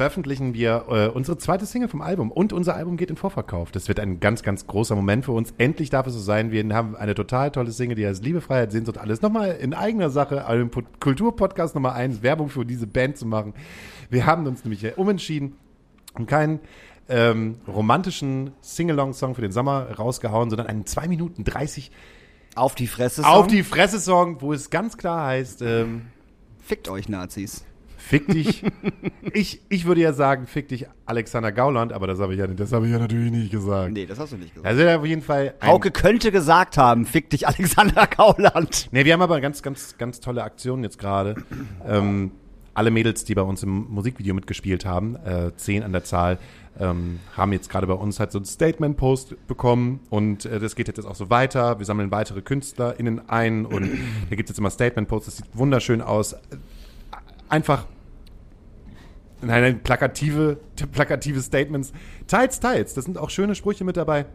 veröffentlichen wir äh, unsere zweite Single vom Album und unser Album geht in Vorverkauf. Das wird ein ganz, ganz großer Moment für uns. Endlich darf es so sein. Wir haben eine total tolle Single, die heißt Liebe, Freiheit, Sehnsucht, alles. Nochmal in eigener Sache, einem Kulturpodcast Nummer eins, Werbung für diese Band zu machen. Wir haben uns nämlich umentschieden und keinen ähm, romantischen Singalong-Song für den Sommer rausgehauen, sondern einen 2 Minuten 30 Auf die Fresse. Song. auf die Fresse-Song, wo es ganz klar heißt, ähm, Fickt euch Nazis. Fick dich. ich, ich würde ja sagen, fick dich Alexander Gauland, aber das habe ich ja, das habe ich ja natürlich nicht gesagt. Nee, das hast du nicht gesagt. Also auf jeden Fall. Ein, Hauke könnte gesagt haben, fick dich Alexander Gauland. Nee, wir haben aber ganz, ganz, ganz tolle Aktionen jetzt gerade. ähm, alle Mädels, die bei uns im Musikvideo mitgespielt haben, äh, zehn an der Zahl, ähm, haben jetzt gerade bei uns halt so ein Statement-Post bekommen und äh, das geht jetzt auch so weiter. Wir sammeln weitere KünstlerInnen ein und da gibt es jetzt immer Statement-Posts, das sieht wunderschön aus. Einfach Nein, nein, plakative, plakative Statements. Teils, teils. Das sind auch schöne Sprüche mit dabei,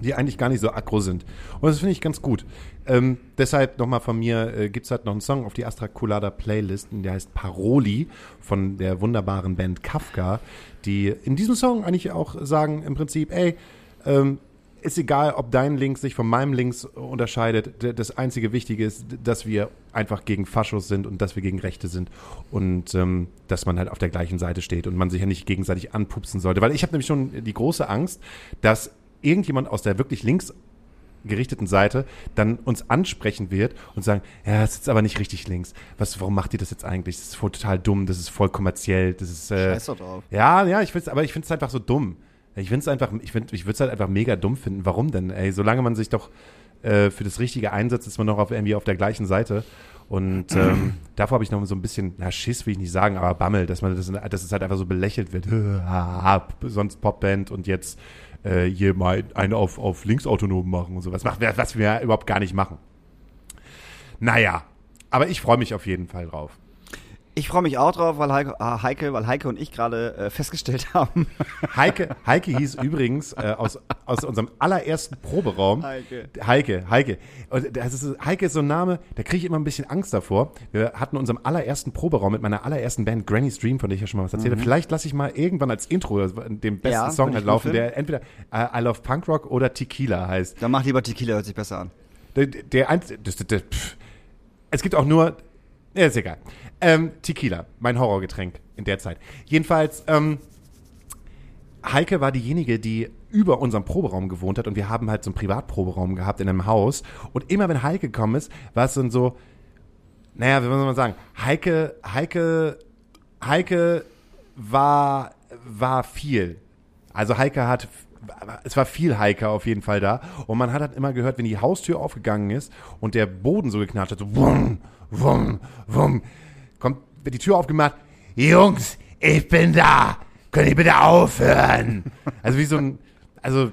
die eigentlich gar nicht so aggro sind. Und das finde ich ganz gut. Ähm, deshalb nochmal von mir äh, gibt es halt noch einen Song auf die Astra Colada Playlist, der heißt Paroli von der wunderbaren Band Kafka, die in diesem Song eigentlich auch sagen im Prinzip, ey, ähm, ist egal, ob dein Links sich von meinem Links unterscheidet. Das einzige Wichtige ist, dass wir einfach gegen Faschos sind und dass wir gegen Rechte sind und ähm, dass man halt auf der gleichen Seite steht und man sich ja nicht gegenseitig anpupsen sollte. Weil ich habe nämlich schon die große Angst, dass irgendjemand aus der wirklich links gerichteten Seite dann uns ansprechen wird und sagen, ja, das ist jetzt aber nicht richtig links. Was, warum macht ihr das jetzt eigentlich? Das ist voll total dumm, das ist voll kommerziell, das ist äh, Scheiß drauf. ja, ja, ich find's, aber ich finde es einfach so dumm. Ich finde es einfach, ich, find, ich würde es halt einfach mega dumm finden. Warum denn? Ey, solange man sich doch äh, für das Richtige einsetzt, ist man noch auf, irgendwie auf der gleichen Seite. Und ähm, davor habe ich noch so ein bisschen, na Schiss will ich nicht sagen, aber Bammel, dass man das, dass es halt einfach so belächelt wird. Sonst Popband und jetzt äh, hier mal einen auf, auf linksautonom machen und so. Was, macht, was wir überhaupt gar nicht machen. Naja, aber ich freue mich auf jeden Fall drauf. Ich freue mich auch drauf, weil Heike, ah, Heike, weil Heike und ich gerade äh, festgestellt haben. Heike, Heike hieß übrigens äh, aus, aus unserem allerersten Proberaum. Heike. Heike, Heike. Und das ist, Heike ist so ein Name, da kriege ich immer ein bisschen Angst davor. Wir hatten unserem allerersten Proberaum mit meiner allerersten Band Granny Stream, von der ich ja schon mal was erzählt habe. Vielleicht lasse ich mal irgendwann als Intro den besten Ja, Song halt laufen, der entweder äh, I Love Punk Rock oder Tequila heißt. Dann mach lieber Tequila, hört sich besser an. Der, der, einz- das, das, das, pff. Es gibt auch nur. Ja, ist egal. Ähm, Tequila, mein Horrorgetränk in der Zeit. Jedenfalls, ähm, Heike war diejenige, die über unserem Proberaum gewohnt hat und wir haben halt so einen Privatproberaum gehabt in einem Haus. Und immer wenn Heike gekommen ist, war es dann so, naja, wie soll man sagen, Heike, Heike, Heike war, war viel. Also Heike hat, es war viel Heike auf jeden Fall da. Und man hat halt immer gehört, wenn die Haustür aufgegangen ist und der Boden so geknatscht hat, so wumm, wumm, wumm, wird die Tür aufgemacht, Jungs, ich bin da, könnt ihr bitte aufhören? Also wie so ein, also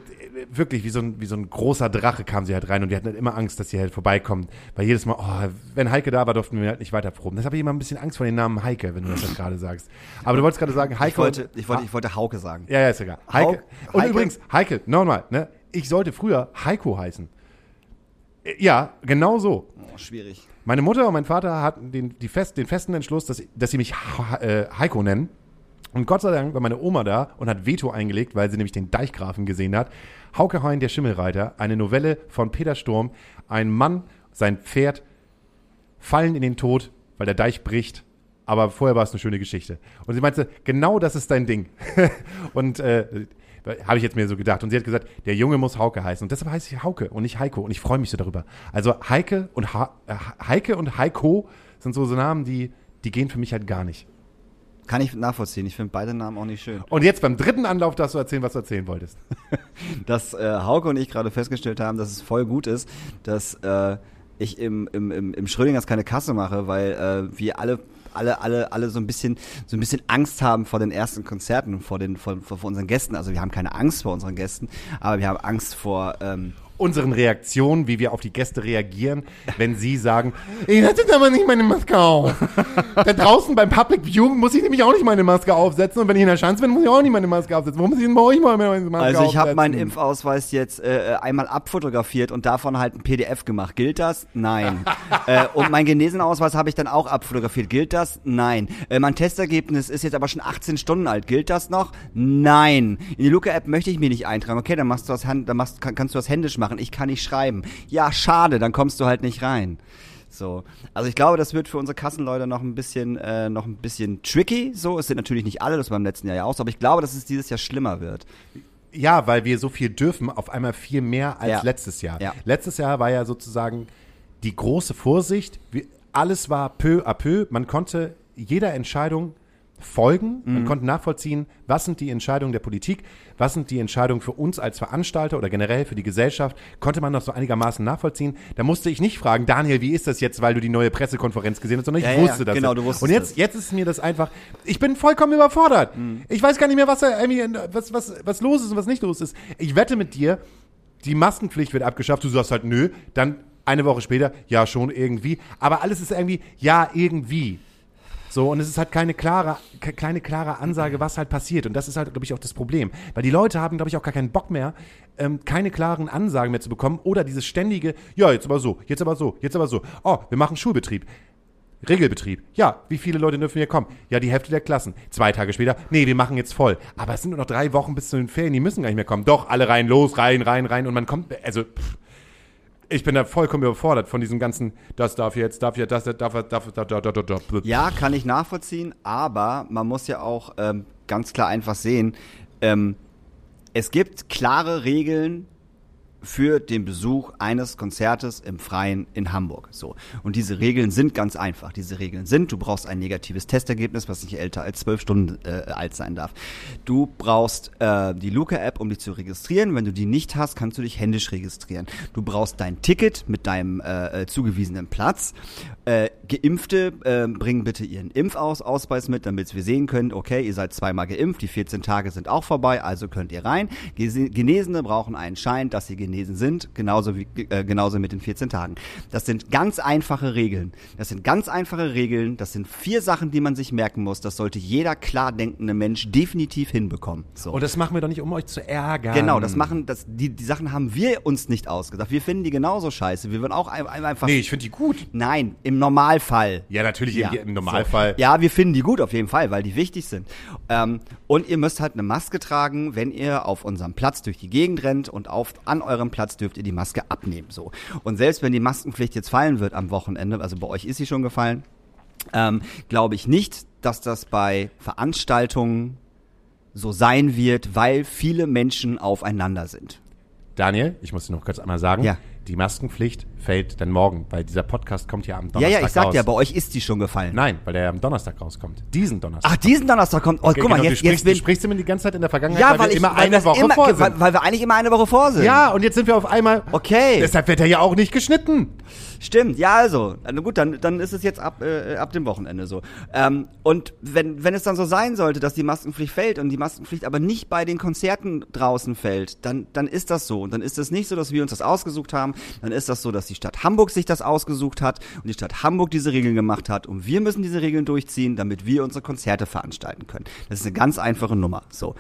wirklich wie so, ein, wie so ein großer Drache kam sie halt rein und wir hatten halt immer Angst, dass sie halt vorbeikommt. Weil jedes Mal, oh, wenn Heike da war, durften wir halt nicht weiter proben. Das habe ich immer ein bisschen Angst vor dem Namen Heike, wenn du das gerade sagst. Aber du wolltest gerade sagen, Heike. Ich wollte, ich wollte, ich wollte Hauke sagen. Ja, ja, ist egal. Heike. Hau- und Heike- übrigens, Heike, nochmal, ne? Ich sollte früher Heiko heißen. Äh, Ja, genau so. Oh, schwierig. Meine Mutter und mein Vater hatten den, die fest, den festen Entschluss, dass, dass sie mich äh, Heiko nennen. Und Gott sei Dank war meine Oma da und hat Veto eingelegt, weil sie nämlich den Deichgrafen gesehen hat. Hauke Hein, der Schimmelreiter, eine Novelle von Peter Sturm. Ein Mann, sein Pferd fallen in den Tod, weil der Deich bricht. Aber vorher war es eine schöne Geschichte. Und sie meinte, genau das ist dein Ding. und äh, habe ich jetzt mir so gedacht. Und sie hat gesagt, der Junge muss Hauke heißen. Und deshalb heiße ich Hauke und nicht Heiko. Und ich freue mich so darüber. Also Heike und ha äh, Heike und Heiko sind so, so Namen, die, die gehen für mich halt gar nicht. Kann ich nachvollziehen. Ich finde beide Namen auch nicht schön. Und jetzt beim dritten Anlauf darfst du erzählen, was du erzählen wolltest. dass äh, Hauke und ich gerade festgestellt haben, dass es voll gut ist, dass äh, ich im, im, im, im Schrödingers keine Kasse mache, weil äh, wir alle alle, alle, alle so ein bisschen, so ein bisschen Angst haben vor den ersten Konzerten, vor den, vor, vor, unseren Gästen. Also wir haben keine Angst vor unseren Gästen, aber wir haben Angst vor, ähm, Unseren Reaktionen, wie wir auf die Gäste reagieren, wenn sie sagen, ich hatte aber nicht meine Maske auf. da draußen beim Public Viewing muss ich nämlich auch nicht meine Maske aufsetzen. Und wenn ich in der Schanze bin, muss ich auch nicht meine Maske aufsetzen. Warum muss ich denn bei euch mal meine Maske Also aufsetzen? ich habe meinen Impfausweis jetzt äh, einmal abfotografiert und davon halt ein PDF gemacht. Gilt das? Nein. äh, und meinen Genesenausweis habe ich dann auch abfotografiert. Gilt das? Nein. Äh, mein Testergebnis ist jetzt aber schon 18 Stunden alt. Gilt das noch? Nein. In die Luca-App möchte ich mir nicht eintragen. Okay, dann machst du das, Hand, dann machst, kann, kannst du das händisch machen. Ich kann nicht schreiben. Ja, schade, dann kommst du halt nicht rein. So, also ich glaube, das wird für unsere Kassenleute noch ein bisschen, äh, noch ein bisschen tricky. So, es sind natürlich nicht alle, das war im letzten Jahr ja auch so, aber ich glaube, dass es dieses Jahr schlimmer wird. Ja, weil wir so viel dürfen, auf einmal viel mehr als Ja. letztes Jahr. Ja. Letztes Jahr war ja sozusagen die große Vorsicht. Alles war peu à peu. Man konnte jeder Entscheidung folgen. Mhm. Man konnte nachvollziehen, was sind die Entscheidungen der Politik, was sind die Entscheidungen für uns als Veranstalter oder generell für die Gesellschaft. Konnte man das so einigermaßen nachvollziehen. Da musste ich nicht fragen, Daniel, wie ist das jetzt, weil du die neue Pressekonferenz gesehen hast, sondern ich Ja, ja, wusste das. genau, du wusstest Und jetzt, das. jetzt ist mir das einfach, ich bin vollkommen überfordert. Mhm. Ich weiß gar nicht mehr, was, da irgendwie, was, was, was los ist und was nicht los ist. Ich wette mit dir, die Maskenpflicht wird abgeschafft. Du sagst halt, nö. Dann eine Woche später, ja, schon irgendwie. Aber alles ist irgendwie, ja, irgendwie. So, und es ist halt keine klare, ke- keine klare Ansage, was halt passiert. Und das ist halt, glaube ich, auch das Problem. Weil die Leute haben, glaube ich, auch gar keinen Bock mehr, ähm, keine klaren Ansagen mehr zu bekommen. Oder dieses ständige, ja, jetzt aber so, jetzt aber so, jetzt aber so. Oh, wir machen Schulbetrieb. Regelbetrieb. Ja, wie viele Leute dürfen hier kommen? Ja, die Hälfte der Klassen. Zwei Tage später, nee, wir machen jetzt voll. Aber es sind nur noch drei Wochen bis zu den Ferien, die müssen gar nicht mehr kommen. Doch, alle rein, los, rein, rein, rein. Und man kommt, also, pff, ich bin da vollkommen überfordert von diesem ganzen, das darf jetzt, darf jetzt, das darf, darf, darf, darf, darf, darf, darf. Ja, kann ich nachvollziehen, aber man muss ja auch ähm, ganz klar einfach sehen, ähm, es gibt klare Regeln für den Besuch eines Konzertes im Freien in Hamburg. So. Und diese Regeln sind ganz einfach. Diese Regeln sind, du brauchst ein negatives Testergebnis, was nicht älter als zwölf Stunden äh, alt sein darf. Du brauchst äh, die Luca-App, um dich zu registrieren. Wenn du die nicht hast, kannst du dich händisch registrieren. Du brauchst dein Ticket mit deinem äh, äh, zugewiesenen Platz. Äh, Geimpfte äh, bringen bitte ihren Impfausweis mit, damit wir sehen können, okay, ihr seid zweimal geimpft, die 14 Tage sind auch vorbei, also könnt ihr rein. Genesene brauchen einen Schein, dass sie genesen sind, genauso wie äh, genauso mit den 14 Tagen. Das sind ganz einfache Regeln. Das sind ganz einfache Regeln, das sind vier Sachen, die man sich merken muss. Das sollte jeder klar denkende Mensch definitiv hinbekommen. So. Und das machen wir doch nicht, um euch zu ärgern. Genau, das machen, das, die, die Sachen haben wir uns nicht ausgedacht. Wir finden die genauso scheiße. Wir würden auch ein- ein- einfach. Nee, ich finde die gut. Nein, im Normalfall. Ja, natürlich Ja, im, im Normalfall. So. Ja, wir finden die gut auf jeden Fall, weil die wichtig sind. Ähm, und ihr müsst halt eine Maske tragen, wenn ihr auf unserem Platz durch die Gegend rennt und auf, an eurem Platz dürft ihr die Maske abnehmen. So. Und selbst wenn die Maskenpflicht jetzt fallen wird am Wochenende, also bei euch ist sie schon gefallen, ähm, glaube ich nicht, dass das bei Veranstaltungen so sein wird, weil viele Menschen aufeinander sind. Daniel, ich muss dir noch kurz einmal sagen, Ja. Die Maskenpflicht fällt dann morgen, weil dieser Podcast kommt ja am Ja, Donnerstag ja, ich sag raus. ja, bei euch ist die schon gefallen. Nein, weil der ja am Donnerstag rauskommt. Diesen Donnerstag. Ach, diesen Donnerstag kommt. Oh, Okay, guck mal, genau, jetzt, du sprichst, jetzt bin du sprichst immer die ganze Zeit in der Vergangenheit, Ja, weil, weil, wir ich immer weil eine Woche immer, vor sind. weil, weil wir eigentlich immer eine Woche vor sind. ja, und jetzt sind wir auf einmal. Okay. Deshalb wird er ja auch nicht geschnitten. Stimmt, ja, also. Na gut, dann, dann ist es jetzt ab, äh, ab dem Wochenende so. Ähm, und wenn, wenn es dann so sein sollte, dass die Maskenpflicht fällt und die Maskenpflicht aber nicht bei den Konzerten draußen fällt, dann, dann ist das so. Und dann ist es nicht so, dass wir uns das ausgesucht haben. Dann ist das so, dass die Stadt Hamburg sich das ausgesucht hat und die Stadt Hamburg diese Regeln gemacht hat. Und wir müssen diese Regeln durchziehen, damit wir unsere Konzerte veranstalten können. Das ist eine ganz einfache Nummer. So.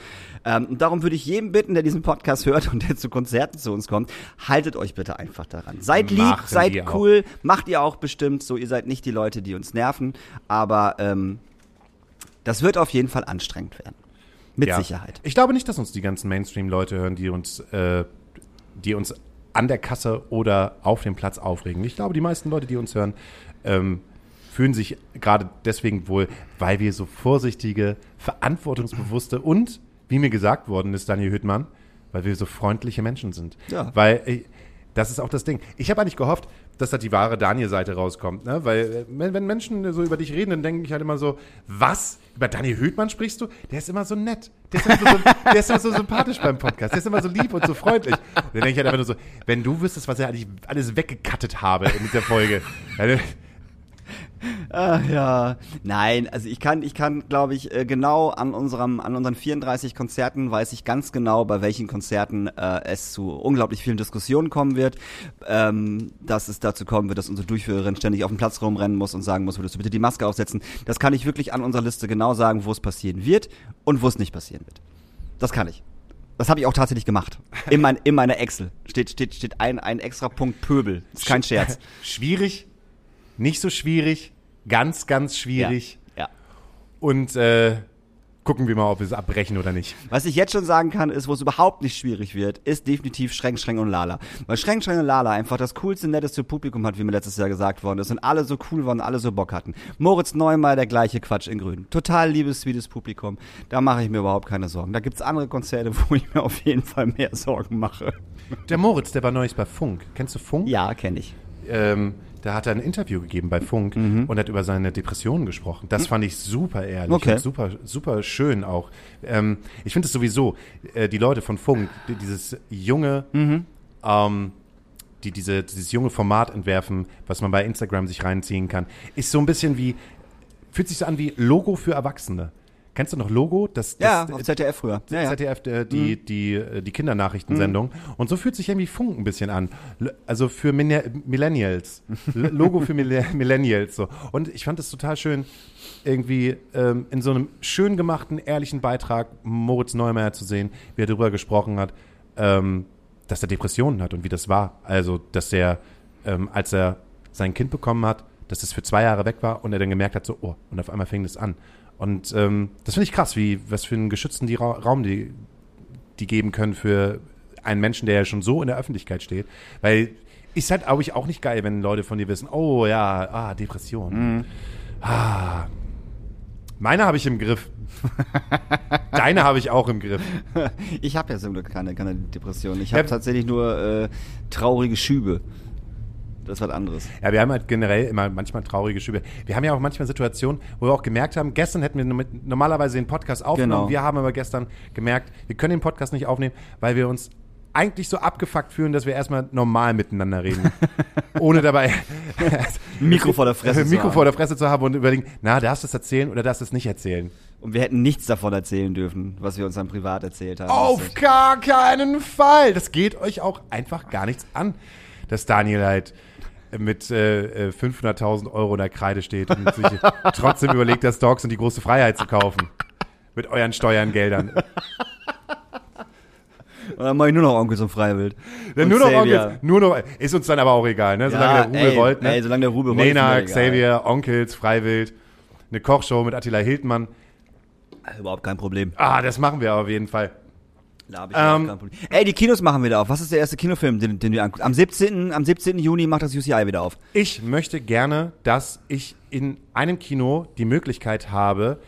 Ähm, und darum würde ich jedem bitten, der diesen Podcast hört und der zu Konzerten zu uns kommt, haltet euch bitte einfach daran. Seid lieb, Machen seid cool cool, macht ihr auch bestimmt so. Ihr seid nicht die Leute, die uns nerven, aber ähm, das wird auf jeden Fall anstrengend werden. Mit Ja. Sicherheit. Ich glaube nicht, dass uns die ganzen Mainstream-Leute hören, die uns, äh, die uns an der Kasse oder auf dem Platz aufregen. Ich glaube, die meisten Leute, die uns hören, ähm, fühlen sich gerade deswegen wohl, weil wir so vorsichtige, verantwortungsbewusste und, wie mir gesagt worden ist, Daniel Hüttmann, weil wir so freundliche Menschen sind. Ja. Weil das ist auch das Ding. Ich habe eigentlich gehofft, dass da die wahre Daniel-Seite rauskommt. Ne? Weil äh, wenn, Menschen so über dich reden, dann denke ich halt immer so, was? Über Daniel Hüttmann sprichst du? Der ist immer so nett. Der ist immer so, der ist immer so sympathisch beim Podcast. Der ist immer so lieb und so freundlich. Und dann denke ich halt einfach nur so, wenn du wüsstest, was er eigentlich alles weggekattet habe in dieser Folge. dann- Ah, ja. Nein, also ich kann, ich kann, glaube ich, äh, genau an unserem, an unseren 34 Konzerten weiß ich ganz genau, bei welchen Konzerten äh, es zu unglaublich vielen Diskussionen kommen wird, ähm, dass es dazu kommen wird, dass unsere Durchführerin ständig auf dem Platz rumrennen muss und sagen muss, würdest du bitte die Maske aufsetzen. Das kann ich wirklich an unserer Liste genau sagen, wo es passieren wird und wo es nicht passieren wird. Das kann ich. Das habe ich auch tatsächlich gemacht. In, mein, in meiner Excel steht, steht, steht ein, ein extra Punkt Pöbel. Ist kein Scherz. Schwierig, nicht so schwierig, ganz, ganz schwierig. Ja. ja. Und äh, gucken wir mal, ob wir es abbrechen oder nicht. Was ich jetzt schon sagen kann, ist, wo es überhaupt nicht schwierig wird, ist definitiv Schränk, Schränk und Lala. Weil Schränk, Schränk und Lala einfach das coolste, netteste Publikum hat, wie mir letztes Jahr gesagt worden ist. Und alle so cool waren, alle so Bock hatten. Moritz Neumeier, der gleiche Quatsch in Grün. Total liebes, sweetes Publikum. Da mache ich mir überhaupt keine Sorgen. Da gibt's andere Konzerte, wo ich mir auf jeden Fall mehr Sorgen mache. Der Moritz, der war neulich bei Funk. Kennst du Funk? Ja, kenne ich. Ähm, da hat er ein Interview gegeben bei Funk und hat über seine Depressionen gesprochen. Das fand ich super ehrlich Okay. und super, super schön auch. Ähm, ich finde es sowieso, äh, die Leute von Funk, die, dieses junge, ähm, die diese, dieses junge Format entwerfen, was man bei Instagram sich reinziehen kann, ist so ein bisschen wie, fühlt sich so an wie Logo für Erwachsene. Kennst du noch Logo? Das, Ja, das, auf ZDF früher. Ja, ja. ZDF, äh, die, die, äh, die Kindernachrichtensendung. Und so fühlt sich irgendwie Funk ein bisschen an. Also für Millennials. Logo für Mille- Millennials. So. Und ich fand es total schön, irgendwie ähm, in so einem schön gemachten, ehrlichen Beitrag Moritz Neumeier zu sehen, wie er darüber gesprochen hat, ähm, dass er Depressionen hat und wie das war. Also, dass er, ähm, als er sein Kind bekommen hat, dass es für zwei Jahre weg war und er dann gemerkt hat, so, oh, und auf einmal fing das an. Und ähm, das finde ich krass, wie, was für einen geschützten die Ra Raum die, die geben können für einen Menschen, der ja schon so in der Öffentlichkeit steht. Weil ist halt, glaube ich, auch nicht geil, wenn Leute von dir wissen, oh ja, ah, Depression. Ah. Meine habe ich im Griff. Deine habe ich auch im Griff. Ich habe ja zum Glück keine, keine Depression. Ich habe Ja. tatsächlich nur äh, traurige Schübe. Das ist was anderes. Ja, wir haben halt generell immer manchmal traurige Schübe. Wir haben ja auch manchmal Situationen, wo wir auch gemerkt haben, gestern hätten wir mit- normalerweise den Podcast aufgenommen. Genau. Wir haben aber gestern gemerkt, wir können den Podcast nicht aufnehmen, weil wir uns eigentlich so abgefuckt fühlen, dass wir erstmal normal miteinander reden. Ohne dabei Mikro vor der Fresse. zu Mikro haben. vor der Fresse zu haben und überlegen, na, darfst du es erzählen oder darfst du es nicht erzählen? Und wir hätten nichts davon erzählen dürfen, was wir uns dann privat erzählt haben. Auf gar keinen Fall. Das geht euch auch einfach gar nichts an, dass Daniel halt mit äh, äh, 500.000 Euro in der Kreide steht und sich trotzdem überlegt, das Dogs und die große Freiheit zu kaufen. Mit euren Steuerngeldern. Und dann mach ich nur noch Onkel zum Freiwild. Ja, Und nur noch Xavier. Onkels, nur noch, ist uns dann aber auch egal, ne? Solange Ja, der Rubel ey, rollt, ne? ey, solange der Rubel rollt, Nena. Xavier, Onkels, Freiwild, eine Kochshow mit Attila Hildmann. Überhaupt kein Problem. Ah, das machen wir auf jeden Fall. Da ich Ähm, kein Problem. Ey, die Kinos machen wieder auf. Was ist der erste Kinofilm, den, den wir angucken? Am 17. Am 17. Juni macht das UCI wieder auf. Ich möchte gerne, dass ich in einem Kino die Möglichkeit habe,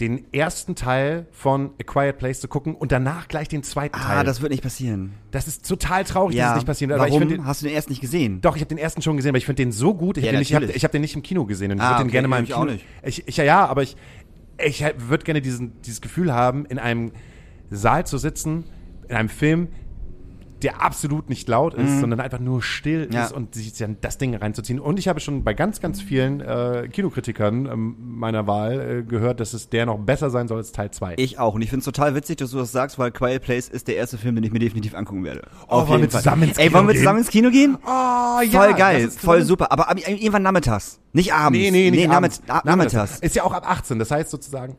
den ersten Teil von A Quiet Place zu gucken und danach gleich den zweiten Teil. Ah, das wird nicht passieren. Das ist total traurig, dass Ja. es nicht passieren wird. Ich Warum? den, Hast du den erst nicht gesehen? doch, ich habe den ersten schon gesehen, aber ich finde den so gut. Ich Ja, habe den, nicht- ich hab, ich hab den nicht im Kino gesehen und ich Ah, würde den okay, gerne mal im ich Kino. Ich, ich, ja, ja, aber ich, ich würde gerne diesen, dieses Gefühl haben, in einem Saal zu sitzen, in einem Film, der absolut nicht laut ist, sondern einfach nur still Mhm. Ja. ist und sich dann das Ding reinzuziehen. Und ich habe schon bei ganz, ganz vielen äh, Kinokritikern ähm, meiner Wahl äh, gehört, dass es der noch besser sein soll als Teil 2. Ich auch. Und ich finde es total witzig, dass du das sagst, weil Quiet Place ist der erste Film, den ich mir definitiv angucken werde. Oh, wollen wir zusammen ins Ey, Kino wollen wir zusammen ins Kino gehen? Oh, voll geil, voll super. Aber, aber irgendwann nachmittags. Nicht abends. Nee, nee, nicht nachmitt- abends. na- nachmittags. Ist ja auch ab 18, das heißt sozusagen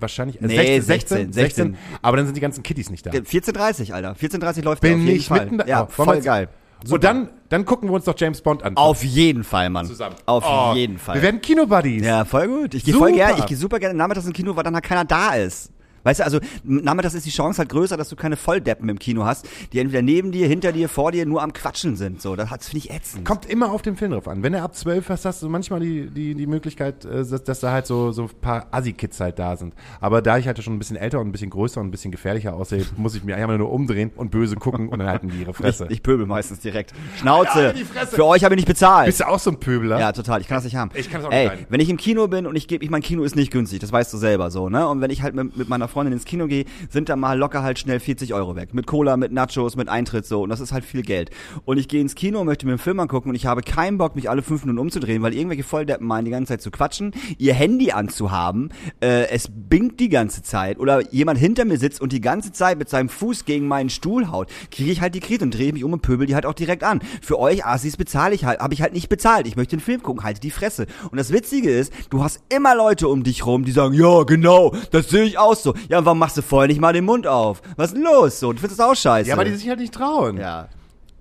wahrscheinlich äh, Nee, 16, 16, 16. aber dann sind die ganzen Kiddies nicht da. 14.30, Alter. 14.30 läuft der Bin auf jeden ich Fall. mitten da. Ja, Oh, voll geil. Und dann, dann gucken wir uns doch James Bond an. Auf jeden Fall, Mann. zusammen. Auf Oh, jeden Fall. Wir werden Kino-Buddies. Ja, voll gut. Ich gehe voll Super. gerne, ich gehe super gerne nachmittags ins Kino, weil dann halt keiner da ist. Weißt du, also nachmittags ist die Chance halt größer, dass du keine Volldeppen im Kino hast, die entweder neben dir, hinter dir, vor dir nur am Quatschen sind. So, das finde ich ätzend. Kommt immer auf den Film drauf an. Wenn er ab 12 ist, hast du manchmal die, die, die Möglichkeit, äh, dass, dass da halt so, so ein paar Assi-Kids halt da sind. Aber da ich halt schon ein bisschen älter und ein bisschen größer und ein bisschen gefährlicher aussehe, muss ich mir einmal nur umdrehen und böse gucken und dann halten die ihre Fresse. Ich, ich pöbel meistens direkt. Schnauze. Ja, Fresse. Für euch habe ich nicht bezahlt. Bist du auch so ein Pöbler? Ja, total. Ich kann das nicht haben. Ich kann das auch nicht Ey, wenn ich im Kino bin und ich gebe, ich mein Kino ist nicht günstig, das weißt du selber so, ne? Und wenn ich halt mit, mit meiner Freundin ins Kino gehe, sind da mal locker halt schnell 40 Euro weg. Mit Cola, mit Nachos, mit Eintritt so. Und das ist halt viel Geld. Und ich gehe ins Kino, möchte mir einen Film angucken und ich habe keinen Bock, mich alle fünf Minuten umzudrehen, weil irgendwelche Volldeppen meinen, die ganze Zeit zu quatschen, ihr Handy anzuhaben, äh, es bingt die ganze Zeit oder jemand hinter mir sitzt und die ganze Zeit mit seinem Fuß gegen meinen Stuhl haut, kriege ich halt die Krise und drehe mich um und pöbel die halt auch direkt an. Für euch Assis bezahle ich halt, habe ich halt nicht bezahlt. Ich möchte den Film gucken, halte die Fresse. Und das Witzige ist, du hast immer Leute um dich rum, die sagen, ja, genau, das sehe ich auch so. Ja, und warum machst du vorher nicht mal den Mund auf? Was ist denn los? So, du findest das auch scheiße. Ja, aber die sich halt nicht trauen. ja.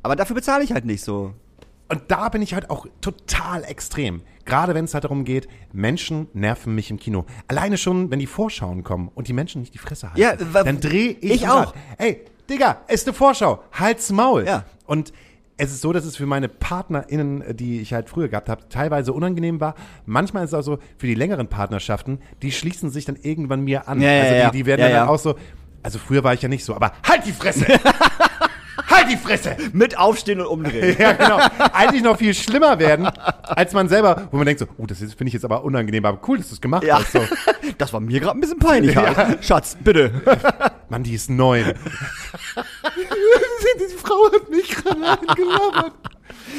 Aber dafür bezahle ich halt nicht so. Und da bin ich halt auch total extrem. Gerade wenn es halt darum geht, Menschen nerven mich im Kino. Alleine schon, wenn die Vorschauen kommen und die Menschen nicht die Fresse halten. Ja, dann drehe ich ich auch. Ey, Digga, ist eine Vorschau. Halt's Maul. Ja. Und es ist so, dass es für meine PartnerInnen, die ich halt früher gehabt habe, teilweise unangenehm war. Manchmal ist es auch so, für die längeren Partnerschaften, die schließen sich dann irgendwann mir an. Ja, ja, also die, ja. die werden Ja, dann ja. auch so, also früher war ich ja nicht so, aber halt die Fresse! halt die Fresse! Mit aufstehen und umdrehen. Ja, genau. Eigentlich noch viel schlimmer werden, als man selber, wo man denkt so, oh, das finde ich jetzt aber unangenehm, aber cool, dass du es gemacht Ja. hast. So. Das war mir gerade ein bisschen peinlich. halt. Schatz, bitte. Mann, die ist neun. die Frau hat mich gerade angelabert.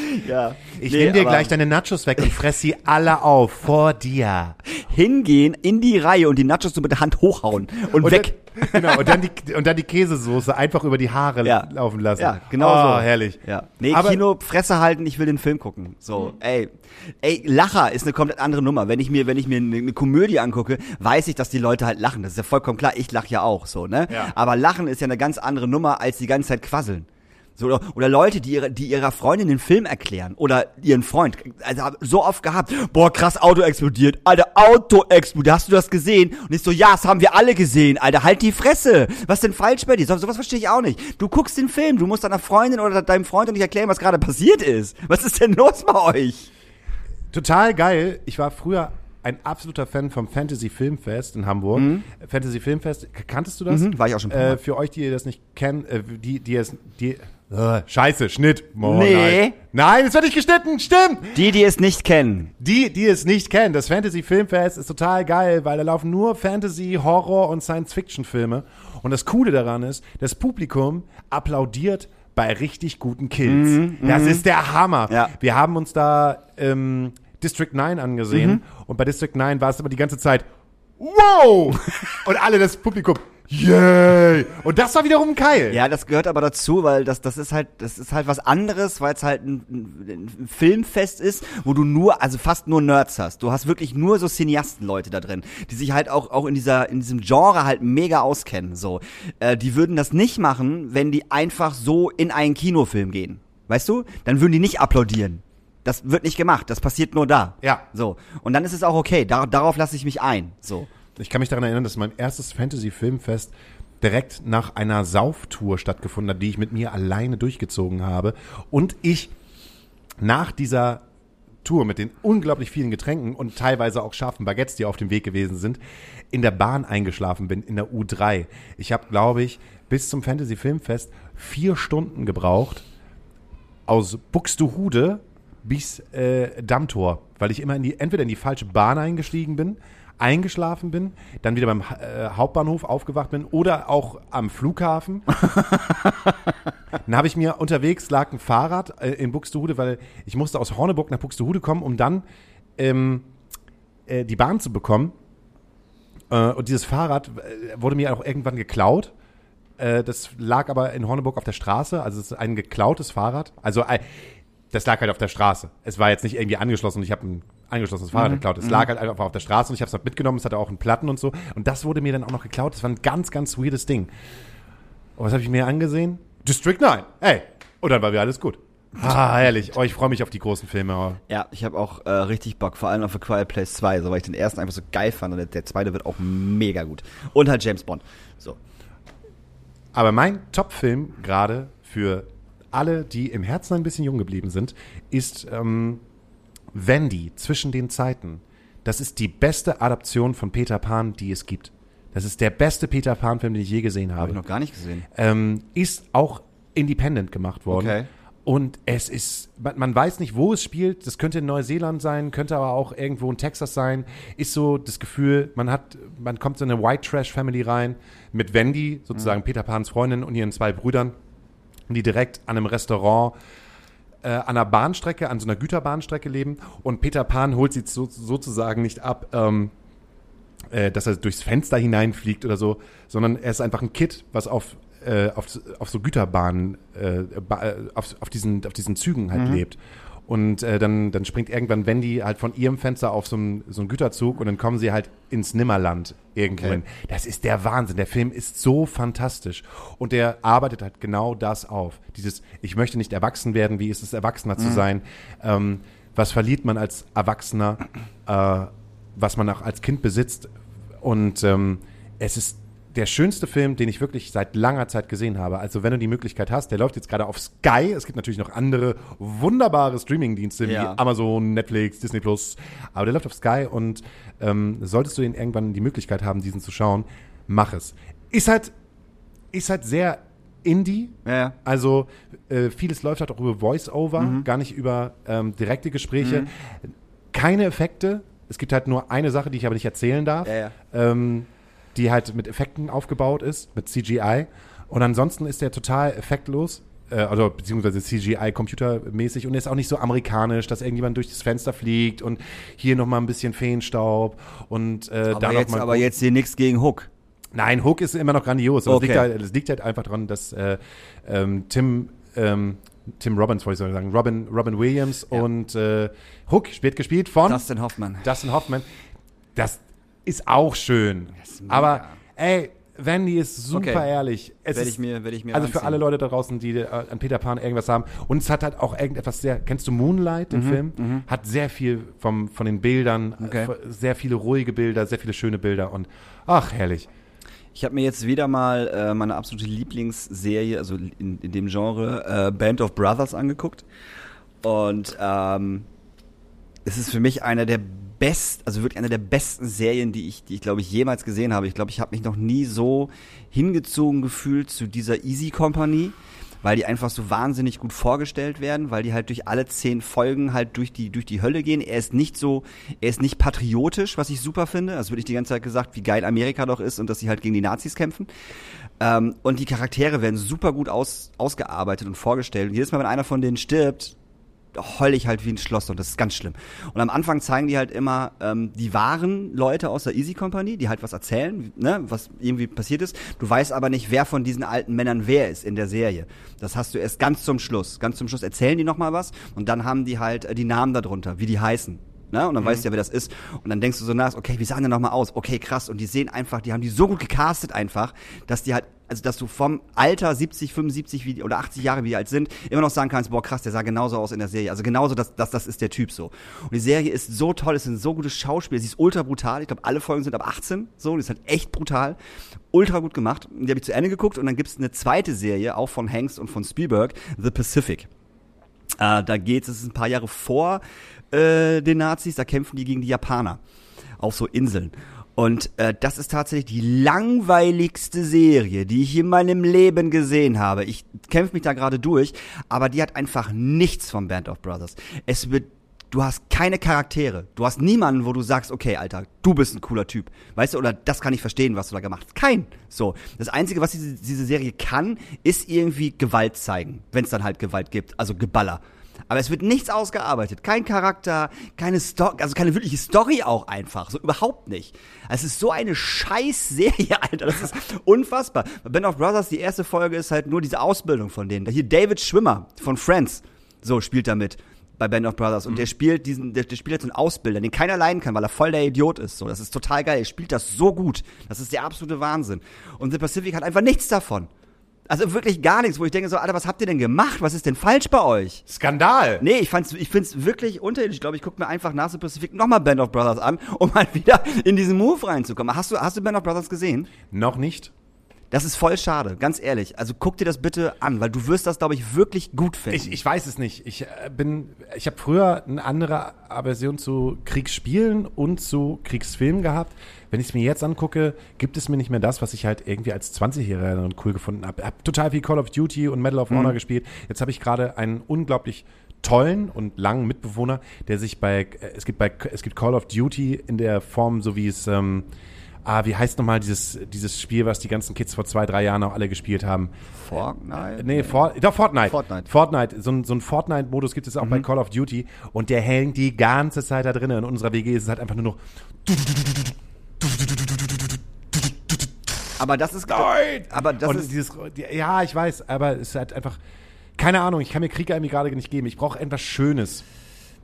Ja. Ich Nee, nehme dir gleich deine Nachos weg und fress sie alle auf, vor dir. hingehen in die Reihe und die Nachos so mit der Hand hochhauen und, Und weg. Dann, genau, und dann, die, und dann die Käsesoße einfach über die Haare Ja. laufen lassen. Ja, genau oh, so. herrlich. Ja. Nee, Aber- Kino, Fresse halten, ich will den Film gucken. So, ey. Ey, Lacher ist eine komplett andere Nummer. Wenn ich mir, wenn ich mir eine, eine Komödie angucke, weiß ich, dass die Leute halt lachen. Das ist ja vollkommen klar. Ich lache ja auch so, ne? Ja. Aber Lachen ist ja eine ganz andere Nummer, als die ganze Zeit quasseln. So, oder, oder Leute, die, ihre, die ihrer Freundin den Film erklären oder ihren Freund. Also hab so oft gehabt, boah, krass, Auto explodiert. Alter, Auto explodiert. Hast du das gesehen? Und ich so, ja, das haben wir alle gesehen. Alter, halt die Fresse. Was denn falsch bei dir? So, sowas verstehe ich auch nicht. Du guckst den Film, du musst deiner Freundin oder deinem Freund nicht erklären, was gerade passiert ist. Was ist denn los bei euch? Total geil. Ich war früher ein absoluter Fan vom Fantasy Filmfest in Hamburg. Fantasy Filmfest, kanntest du das? Mhm, war ich auch schon Äh, für euch, die ihr das nicht kennen, äh, die, die es, die, äh, scheiße, Schnitt. Oh, Nee. Nein, nein es wird nicht geschnitten, stimmt. Die, die es nicht kennen. Die, die es nicht kennen, das Fantasy Filmfest ist total geil, weil da laufen nur Fantasy, Horror und Science-Fiction-Filme. Und das Coole daran ist, das Publikum applaudiert bei richtig guten Kills. das ist der Hammer. Mhm, Ja. Wir haben uns da ähm, District 9 angesehen Mhm. und bei District 9 war es aber die ganze Zeit Wow! und alle das Publikum Yay! Und das war wiederum geil. Ja, das gehört aber dazu, weil das, das ist halt, das ist halt was anderes, weil es halt ein, ein, ein Filmfest ist, wo du nur, also fast nur Nerds hast. Du hast wirklich nur so Cineasten-Leute da drin, die sich halt auch, auch in dieser, in diesem Genre halt mega auskennen, so. Äh, die würden das nicht machen, wenn die einfach so in einen Kinofilm gehen. Weißt du? Dann würden die nicht applaudieren. Das wird nicht gemacht. Das passiert nur da. Ja. So. Und dann ist es auch okay. Dar darauf lasse ich mich ein. So. Ich kann mich daran erinnern, dass mein erstes Fantasy-Filmfest direkt nach einer Sauftour stattgefunden hat, die ich mit mir alleine durchgezogen habe. Und ich nach dieser Tour mit den unglaublich vielen Getränken und teilweise auch scharfen Baguettes, die auf dem Weg gewesen sind, in der Bahn eingeschlafen bin, in der U3. Ich habe, glaube ich, bis zum Fantasy Filmfest vier Stunden gebraucht aus Buxtehude bis äh, Dammtor, weil ich immer in die, entweder in die falsche Bahn eingestiegen bin, eingeschlafen bin, dann wieder beim äh, Hauptbahnhof aufgewacht bin oder auch am Flughafen. dann habe ich mir unterwegs lag ein Fahrrad äh, in Buxtehude, weil ich musste aus Horneburg nach Buxtehude kommen, um dann ähm, äh, die Bahn zu bekommen. Äh, und dieses Fahrrad äh, wurde mir auch irgendwann geklaut. Äh, das lag aber in Horneburg auf der Straße, also es ist ein geklautes Fahrrad. Also das lag halt auf der Straße. Es war jetzt nicht irgendwie angeschlossen und ich habe ein angeschlossenes Fahrrad geklaut. Es lag halt einfach auf der Straße und ich habe es halt mitgenommen. Es hatte auch einen Platten und so. Und das wurde mir dann auch noch geklaut. Das war ein ganz, ganz weirdes Ding. Und was habe ich mir angesehen? District 9. Ey. Und dann war wieder alles gut. Ah, herrlich. Oh, ich freue mich auf die großen Filme. Ja, ich habe auch äh, richtig Bock, vor allem auf A Quiet Place 2, so weil ich den ersten einfach so geil fand und der, der zweite wird auch mega gut. Und halt James Bond. So. Aber mein Top-Film gerade für alle, die im Herzen ein bisschen jung geblieben sind, ist ähm, Wendy zwischen den Zeiten. Das ist die beste Adaption von Peter Pan, die es gibt. Das ist der beste Peter Pan-Film, den ich je gesehen habe. Habe ich noch gar nicht gesehen. ähm, ist auch independent gemacht worden. Okay. Und es ist, man, man weiß nicht, wo es spielt. Das könnte in Neuseeland sein, könnte aber auch irgendwo in Texas sein. Ist so das Gefühl, man hat, man kommt in eine White Trash Family rein mit Wendy, sozusagen Peter Pans Freundin und ihren zwei Brüdern, die direkt an einem Restaurant äh, an einer Bahnstrecke, an so einer Güterbahnstrecke leben. Und Peter Pan holt sie so, sozusagen nicht ab, ähm, äh, dass er durchs Fenster hineinfliegt oder so, sondern er ist einfach ein Kid, was auf, äh, auf, auf so Güterbahnen, äh, äh, auf, auf, diesen, auf diesen Zügen halt lebt. Und äh, dann, dann springt irgendwann Wendy halt von ihrem Fenster auf so einen, so einen Güterzug und dann kommen sie halt ins Nimmerland irgendwo Okay. Das ist der Wahnsinn. Der Film ist so fantastisch. Und der arbeitet halt genau das auf. Dieses, ich möchte nicht erwachsen werden, wie ist es, Erwachsener zu sein? Ähm, was verliert man als Erwachsener, äh, was man auch als Kind besitzt? Und ähm, es ist der schönste Film, den ich wirklich seit langer Zeit gesehen habe. Also wenn du die Möglichkeit hast, der läuft jetzt gerade auf Sky. Es gibt natürlich noch andere wunderbare Streamingdienste Ja. wie Amazon, Netflix, Disney Plus. Aber der läuft auf Sky und ähm, solltest du ihn irgendwann die Möglichkeit haben, diesen zu schauen, mach es. Ist halt, ist halt sehr Indie. Ja. Also äh, vieles läuft halt auch über Voice-Over, gar nicht über ähm, direkte Gespräche. Keine Effekte. Es gibt halt nur eine Sache, die ich aber nicht erzählen darf, Ja, ja. Ähm, die halt mit Effekten aufgebaut ist, mit CGI. Und ansonsten ist der total effektlos. Äh, also beziehungsweise CGI computermäßig und er ist auch nicht so amerikanisch, dass irgendjemand durch das Fenster fliegt und hier noch mal ein bisschen Feenstaub und äh, da Aber, noch jetzt, mal aber jetzt hier nichts gegen Hook. Nein, Hook ist immer noch grandios. Okay. es, liegt halt, es liegt halt einfach daran, dass äh, ähm, Tim, ähm, Tim Robbins, wollte ich sagen, Robin, Robin Williams Ja. und äh, Hook wird gespielt von Dustin Hoffman. Dustin Hoffman. Das ist auch schön. ist. Aber ey, Wendy ist super Okay. ehrlich. Es Werde ist, ich mir, werde ich mir also für reinziehen. alle Leute da draußen, die äh, an Peter Pan irgendwas haben. Und es hat halt auch irgendetwas sehr, kennst du Moonlight, Mhm, den Film? Hat sehr viel vom, von den Bildern, Okay. äh, sehr viele ruhige Bilder, sehr viele schöne Bilder und ach, herrlich. Ich habe mir jetzt wieder mal äh, meine absolute Lieblingsserie, also in, in dem Genre, äh, Band of Brothers angeguckt. Und ähm, es ist für mich eine der best, also wirklich eine der besten Serien, die ich, die ich glaube ich jemals gesehen habe. Ich glaube, ich habe mich noch nie so hingezogen gefühlt zu dieser Easy Company, weil die einfach so wahnsinnig gut vorgestellt werden, weil die halt durch alle zehn Folgen halt durch die durch die Hölle gehen. Er ist nicht so, er ist nicht patriotisch, was ich super finde. Also wirklich die ganze Zeit gesagt, wie geil Amerika doch ist und dass sie halt gegen die Nazis kämpfen. Ähm, und die Charaktere werden super gut aus, ausgearbeitet und vorgestellt. Und jedes Mal, wenn einer von denen stirbt, heul ich halt wie ein Schloss und das ist ganz schlimm. Und am Anfang zeigen die halt immer ähm, die wahren Leute aus der Easy Company, die halt was erzählen, ne, was irgendwie passiert ist. Du weißt aber nicht, wer von diesen alten Männern wer ist in der Serie. Das hast du erst ganz zum Schluss. Ganz zum Schluss erzählen die nochmal was und dann haben die halt äh, die Namen darunter, wie die heißen. Ne? Und dann weißt du ja, wer das ist. Und dann denkst du so nach, okay, wie sahen die nochmal aus? Okay, krass. Und die sehen einfach, die haben die so gut gecastet einfach, dass die halt, also dass du vom Alter 70, 75 wie, oder 80 Jahre, wie die alt sind, immer noch sagen kannst, boah, krass, der sah genauso aus in der Serie. Also genauso, dass das, das ist der Typ so. Und die Serie ist so toll, es sind so gute Schauspieler, sie ist ultra brutal. Ich glaube, alle Folgen sind ab 18, so, die ist halt echt brutal. Ultra gut gemacht. Die habe ich zu Ende geguckt und dann gibt's eine zweite Serie, auch von Hanks und von Spielberg, The Pacific. Äh, da geht es, ist ein paar Jahre vor äh, den Nazis, da kämpfen die gegen die Japaner auf so Inseln. Und äh, das ist tatsächlich die langweiligste Serie, die ich in meinem Leben gesehen habe. Ich kämpfe mich da gerade durch, aber die hat einfach nichts von Band of Brothers. Es wird du hast keine Charaktere. Du hast niemanden, wo du sagst, okay, Alter, du bist ein cooler Typ. Weißt du, oder das kann ich verstehen, was du da gemacht hast. Kein. So. Das Einzige, was diese, diese Serie kann, ist irgendwie Gewalt zeigen. Wenn es dann halt Gewalt gibt. Also Geballer. Aber es wird nichts ausgearbeitet. Kein Charakter, keine Story, also keine wirkliche Story auch einfach. So überhaupt nicht. Es ist so eine scheiß Serie, Alter. Das ist unfassbar. Bei Band of Brothers, die erste Folge ist halt nur diese Ausbildung von denen. Hier David Schwimmer von Friends. So spielt er mit bei Band of Brothers. Und Mhm. der spielt diesen, der, der spielt jetzt einen Ausbilder, den keiner leiden kann, weil er voll der Idiot ist. So, das ist total geil. Er spielt das so gut. Das ist der absolute Wahnsinn. Und The Pacific hat einfach nichts davon. Also wirklich gar nichts, wo ich denke so, Alter, was habt ihr denn gemacht? Was ist denn falsch bei euch? Skandal! Nee, ich fand's, ich find's wirklich unterirdisch. Ich glaube, ich gucke mir einfach nach The Pacific nochmal Band of Brothers an, um mal wieder in diesen Move reinzukommen. Hast du, hast du Band of Brothers gesehen? Noch nicht. Das ist voll schade, ganz ehrlich. Also guck dir das bitte an, weil du wirst das, glaube ich, wirklich gut finden. Ich, ich weiß es nicht. Ich äh, bin, ich habe früher eine andere Aversion zu Kriegsspielen und zu Kriegsfilmen gehabt. Wenn ich es mir jetzt angucke, gibt es mir nicht mehr das, was ich halt irgendwie als 20-Jähriger dann cool gefunden habe. Hab total viel Call of Duty und Medal of Honor gespielt. Jetzt habe ich gerade einen unglaublich tollen und langen Mitbewohner, der sich bei, äh, es gibt bei, es gibt Call of Duty in der Form, so wie es, ähm, ah, wie heißt nochmal dieses, dieses Spiel, was die ganzen Kids vor zwei, drei Jahren auch alle gespielt haben? Fortnite? Nee, For doch, Fortnite. Fortnite. Fortnite. So, ein- so ein Fortnite-Modus gibt es auch bei Call of Duty und der hängt die ganze Zeit da drinnen. In unserer WG ist es halt einfach nur noch. Aber das ist, Nein! aber das und ist, dieses, die- ja, ich weiß, aber es ist halt einfach. Keine Ahnung, ich kann mir Krieg irgendwie gerade nicht geben. Ich brauche etwas Schönes.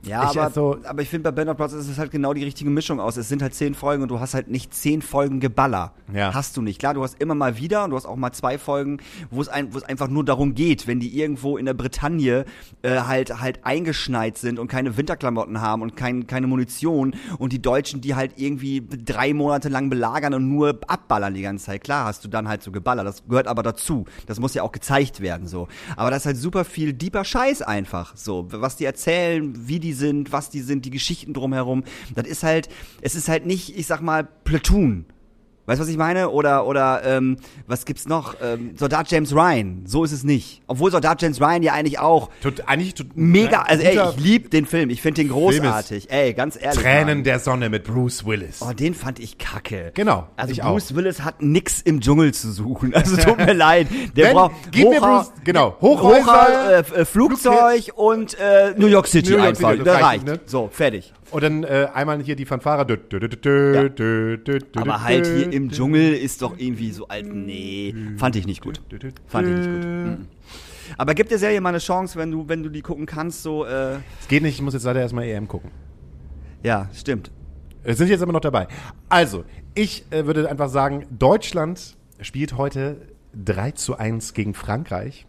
Ja, Ich, aber, also- aber ich finde bei Band of Brothers ist es halt genau die richtige Mischung aus. Es sind halt zehn Folgen und du hast halt nicht zehn Folgen Geballer. Ja. Hast du nicht. Klar, du hast immer mal wieder und du hast auch mal zwei Folgen, wo es, ein, einfach nur darum geht, wenn die irgendwo in der Bretagne äh, halt halt eingeschneit sind und keine Winterklamotten haben und kein, keine Munition und die Deutschen, die halt irgendwie drei Monate lang belagern und nur abballern die ganze Zeit. Klar hast du dann halt so Geballer. Das gehört aber dazu. Das muss ja auch gezeigt werden so. Aber das ist halt super viel deeper Scheiß einfach. So, was die erzählen, wie die sind, was die sind, die Geschichten drumherum. Das ist halt, es ist halt nicht, ich sag mal, Platoon. Weißt du, was ich meine? Oder, oder, ähm, was gibt's noch? Ähm, Soldat James Ryan. So ist es nicht. Obwohl Soldat James Ryan ja eigentlich auch Tut, eigentlich tut, mega, also ey, ich lieb den Film. Ich finde den großartig. Ey, ganz ehrlich. Tränen Mann. der Sonne mit Bruce Willis. Oh, den fand ich kacke. Genau, Also Bruce Willis hat nix im Dschungel zu suchen. Also tut mir leid. Der Wenn- braucht gib mir Hochha- Bruce- genau, Hochhäuser, äh, F- äh, Flugzeug und äh, New York City New York einfach. City, reicht, ne? So, fertig. Und dann äh, einmal hier die Fanfare. Dü, dü, dü, Ja. Aber halt hier im Dschungel ist doch irgendwie so alt. Nee, fand ich nicht gut. Fand ich nicht gut. Mhm. Aber gib der Serie mal eine Chance, wenn du, wenn du die gucken kannst. So, äh, Es geht nicht, ich muss jetzt leider erstmal EM gucken. ja, stimmt. Sind jetzt immer noch dabei. Also, ich äh, würde einfach sagen, Deutschland spielt heute 3 zu 1 gegen Frankreich.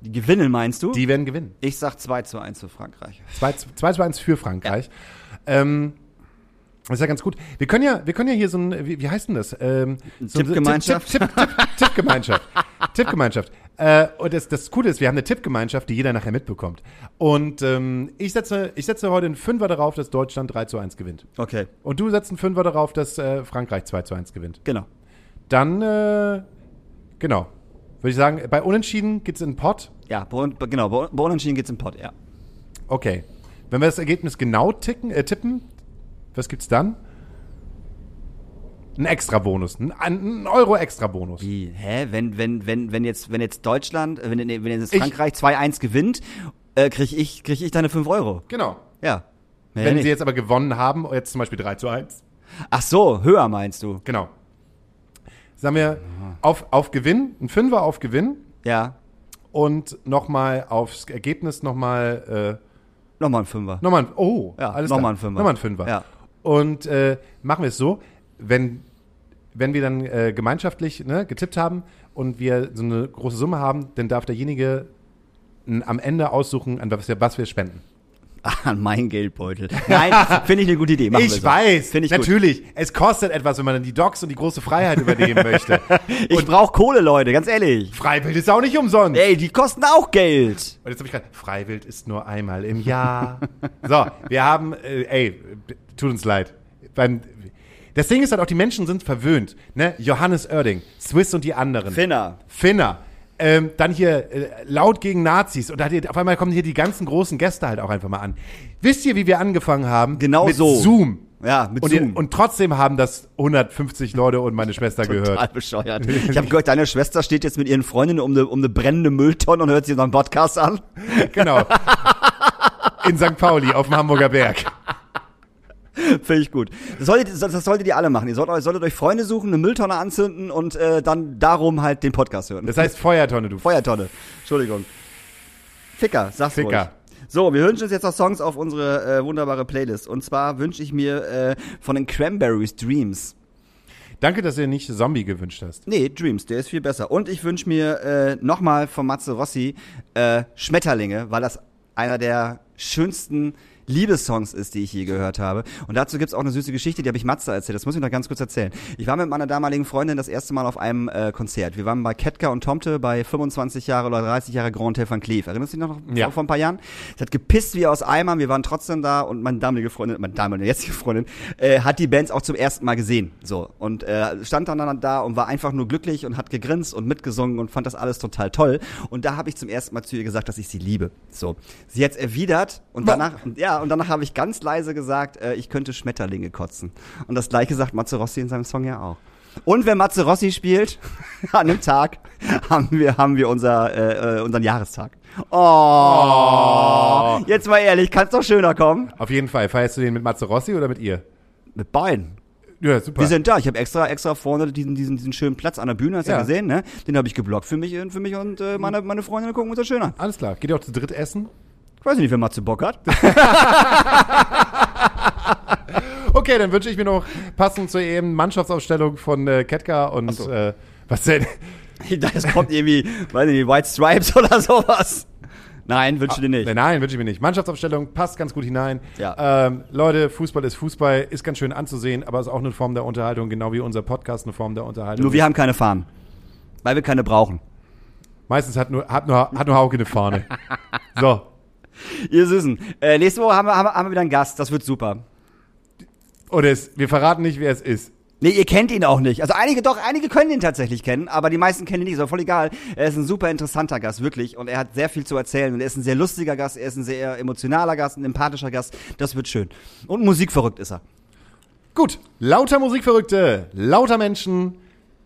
Die gewinnen, meinst du? Die werden gewinnen. ich sag 2 zu 1 für Frankreich. 2, zu- 2 zu 1 für Frankreich. Ähm, das ist ja ganz gut. Wir können ja, wir können ja hier so ein, wie, wie heißt denn das? Ähm, so ein- Tippgemeinschaft? Tipp, Tipp, Tipp, Tippgemeinschaft. Tippgemeinschaft. Äh, und das, das Coole ist, wir haben eine Tippgemeinschaft, die jeder nachher mitbekommt. Und ähm, ich, setze, ich setze heute einen Fünfer darauf, dass Deutschland 3 zu 1 gewinnt. Okay, Und du setzt einen Fünfer darauf, dass äh, Frankreich 2 zu 1 gewinnt. genau. Dann, äh, genau. Würde ich sagen, bei Unentschieden geht's in den Pott. Ja, bei, genau, bei, bei Unentschieden geht's im Pott, ja. Okay. Wenn wir das Ergebnis genau ticken, äh, tippen, was gibt's dann? Ein Extra-Bonus. Ein, ein Euro Extra-Bonus. Wie? Hä? Wenn, wenn, wenn, wenn jetzt, wenn jetzt Deutschland, äh, wenn, wenn jetzt Ich- Frankreich 2-1 gewinnt, äh, krieg ich, krieg ich deine 5 Euro. Genau. Ja. Mehr Wenn nicht. sie jetzt aber gewonnen haben, jetzt zum Beispiel 3 zu 1. Ach so, höher meinst du? Genau. Sagen wir, auf, auf Gewinn, ein Fünfer auf Gewinn Ja. und nochmal aufs Ergebnis nochmal, äh, Nochmal ein Fünfer. nochmal ein, oh, Ja, alles nochmal ein Fünfer. Nochmal ein Fünfer. Ja. Und äh, machen wir es so, wenn, wenn wir dann äh, gemeinschaftlich ne, getippt haben und wir so eine große Summe haben, dann darf derjenige n- am Ende aussuchen, an was wir, was wir spenden. An meinen Geldbeutel. Nein, finde ich eine gute Idee. Machen Ich so. weiß, Finde ich gut. natürlich. Es kostet etwas, wenn man dann die Docs und die große Freiheit übernehmen möchte. Ich brauche Kohle, Leute, ganz ehrlich. Freiwild ist auch nicht umsonst. Ey, die kosten auch Geld. Und jetzt habe ich gerade, Freiwild ist nur einmal im Jahr. so, wir haben, äh, ey, tut uns leid. Beim, das Ding ist halt auch, die Menschen sind verwöhnt. Ne? Johannes Oerding, Swiss und die anderen. Finner. Finner. Ähm, dann hier äh, laut gegen Nazis und da hat auf einmal kommen hier die ganzen großen Gäste halt auch einfach mal an. Wisst ihr, wie wir angefangen haben? Genau mit so. Zoom. Ja, mit und, Zoom. Und trotzdem haben das 150 Leute und meine Schwester Total gehört. bescheuert. Ich habe gehört, deine Schwester steht jetzt mit ihren Freundinnen um eine um eine brennende Mülltonne und hört sich unseren Podcast an. Genau. In St. Pauli auf dem Hamburger Berg. Finde ich gut. Das solltet, das solltet ihr alle machen. Ihr solltet, euch- solltet euch Freunde suchen, eine Mülltonne anzünden und äh, dann darum halt den Podcast hören. Das heißt Feuertonne, du. Feuertonne. Entschuldigung. Ficker, sag's Ficker. ruhig. So, wir wünschen uns jetzt noch Songs auf unsere äh, wunderbare Playlist. Und zwar wünsche ich mir äh, von den Cranberries Dreams. Danke, dass du nicht Zombie gewünscht hast. Nee, Dreams, der ist viel besser. Und ich wünsche mir äh, nochmal von Matze Rossi äh, Schmetterlinge, weil das einer der schönsten Liebessongs ist, die ich je gehört habe. Und dazu gibt's auch eine süße Geschichte, die habe ich Matze erzählt. Das muss ich noch ganz kurz erzählen. Ich war mit meiner damaligen Freundin das erste Mal auf einem äh, Konzert. Wir waren bei Ketka und Tomte bei 25 Jahre oder 30 Jahre Grand Hotel van Cleef. Erinnerst du dich noch Ja. vor, ein paar Jahren? Es hat gepisst wie aus Eimern. Wir waren trotzdem da und meine damalige Freundin, meine damalige jetzige Freundin, äh, hat die Bands auch zum ersten Mal gesehen. So und äh, stand dann da und war einfach nur glücklich und hat gegrinst und mitgesungen und fand das alles total toll. Und da habe ich zum ersten Mal zu ihr gesagt, dass ich sie liebe. So, sie hat's erwidert und danach, und, ja, und danach habe ich ganz leise gesagt, äh, ich könnte Schmetterlinge kotzen. Und das gleiche sagt Matze Rossi in seinem Song ja auch. Und wenn Matze Rossi spielt, an dem Tag, haben wir, haben wir unser, äh, äh, unseren Jahrestag. Oh, jetzt mal ehrlich, kann's doch schöner kommen? Auf jeden Fall. Feierst du den mit Matze Rossi oder mit ihr? Mit beiden. Ja, super. Wir sind da. Ich habe extra, extra vorne diesen, diesen, diesen schönen Platz an der Bühne, hast du Ja. ja gesehen, ne? Den habe ich geblockt für mich, für mich und äh, meine, meine Freundinnen gucken uns das schön an. Alles klar. Geht ihr auch zu dritt essen? Ich weiß nicht, wer Matze Bock hat. Okay, dann wünsche ich mir noch passend zur EM Mannschaftsaufstellung von äh, Ketka und so. äh, was denn? Das kommt irgendwie, weiß nicht, White Stripes oder sowas. Nein, wünsche dir nicht. Nein, nein, wünsche ich mir nicht. Mannschaftsaufstellung passt ganz gut hinein. Ja. Ähm, Leute, Fußball ist Fußball, ist ganz schön anzusehen, aber ist auch eine Form der Unterhaltung, genau wie unser Podcast eine Form der Unterhaltung. Nur wir haben keine Fahnen. Weil wir keine brauchen. Meistens hat nur, hat nur, hat nur Hauke eine Fahne. So. Ihr Süßen. Äh, nächste Woche haben wir, haben, wir, haben wir wieder einen Gast. Das wird super. Und es, wir verraten nicht, wer es ist. Nee, ihr kennt ihn auch nicht. Also einige doch, einige können ihn tatsächlich kennen, aber die meisten kennen ihn nicht. Ist auch voll egal. Er ist ein super interessanter Gast, wirklich. Und er hat sehr viel zu erzählen. Und er ist ein sehr lustiger Gast, er ist ein sehr emotionaler Gast, ein empathischer Gast. Das wird schön. Und musikverrückt ist er. Gut, lauter Musikverrückte, lauter Menschen,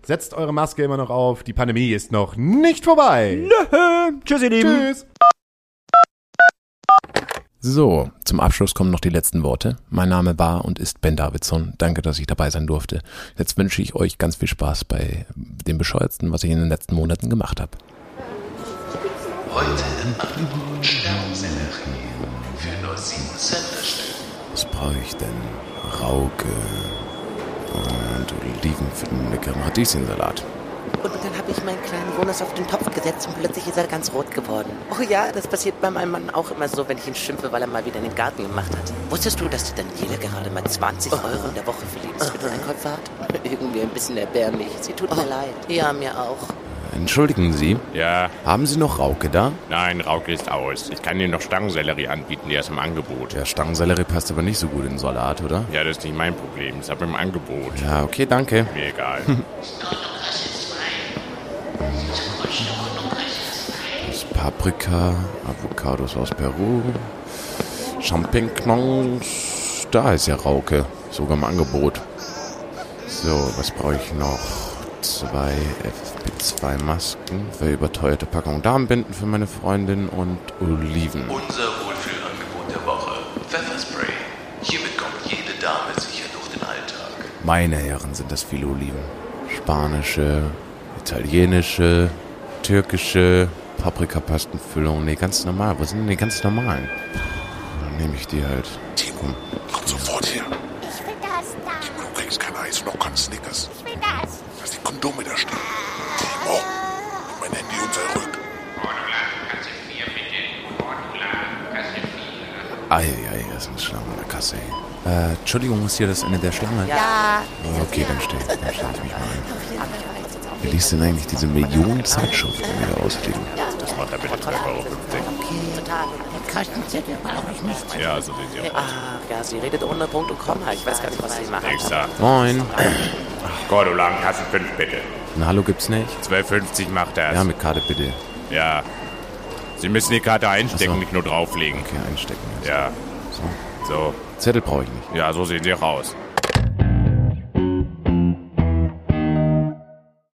setzt eure Maske immer noch auf. Die Pandemie ist noch nicht vorbei. Tschüss, ihr Lieben. Tschüss. So, zum Abschluss kommen noch die letzten Worte. Mein Name war und ist Ben Davidson. Danke, dass ich dabei sein durfte. Jetzt wünsche ich euch ganz viel Spaß bei dem Bescheuertsten, was ich in den letzten Monaten gemacht habe. Heute im Angebot Sternsellerie für nur 7 Cent das Stück. Was brauche ich denn? Rauke und Oliven für den leckeren Radieschensalat. Und dann habe ich meinen kleinen Bonus auf den Topf gesetzt und plötzlich ist er ganz rot geworden. Oh ja, das passiert bei meinem Mann auch immer so, wenn ich ihn schimpfe, weil er mal wieder in den Garten gemacht hat. Wusstest du, dass die Daniela gerade mal 20 Euro in der Woche für Lebensmitteleinkäufe hat? Irgendwie ein bisschen erbärmlich. Sie tut mir leid. Ja, mir auch. Entschuldigen Sie, Ja, haben Sie noch Rauke da? nein, Rauke ist aus. Ich kann dir noch Stangensellerie anbieten, der ist im Angebot. Der Stangensellerie passt aber nicht so gut in Salat, oder? Ja, das ist nicht mein Problem, ist aber im Angebot. Ja, okay, danke. Mir egal. Das ist Paprika, Avocados aus Peru, Champignons. Da ist ja Rauke, sogar im Angebot. So, was brauche ich noch? Zwei FP2-Masken für überteuerte Packung Darmbinden für meine Freundin und Oliven. Unser Wohlfühlangebot der Woche. Pfefferspray. Hiermit kommt jede Dame sicher durch den Alltag. Meine Herren, sind das viele Oliven. Spanische, italienische, türkische, Paprikapastenfüllung. Nee, ganz normal. Wo sind denn die ganz normalen? Dann nehme ich die halt. Timo, komm sofort her. Ich will das da. Timo, du kriegst kein Eis, noch kein Snickers. Ich will das. Lass die Kondome da stehen. Timo, gib mein Handy und sei ruhig. Eieiei, das ist eine Schlange an der Kasse. Äh, Entschuldigung, ist hier das Ende der Schlange? Ja. Okay, dann stehe dann stell ich mich mal ein. Wie liest denn eigentlich diese Millionen Zeitschriften, die da ausliegen? Das macht er bitte 12,50 Euro. Total. Kassenzettel brauche ich nicht. Ja, so sieht sie aus. Ach ja, sie redet ohne Punkt und Komma. Ich weiß gar nicht, was sie macht. Nächster. Moin. Cordolan, Kassen 5 bitte. Ein Hallo gibt's nicht? 12,50 macht er. Ja, mit Karte bitte. Ja. Sie müssen die Karte einstecken, so. nicht nur drauflegen. Okay, einstecken. Ja. So. So. Zettel brauche ich nicht. Ja, so sehen sie auch aus.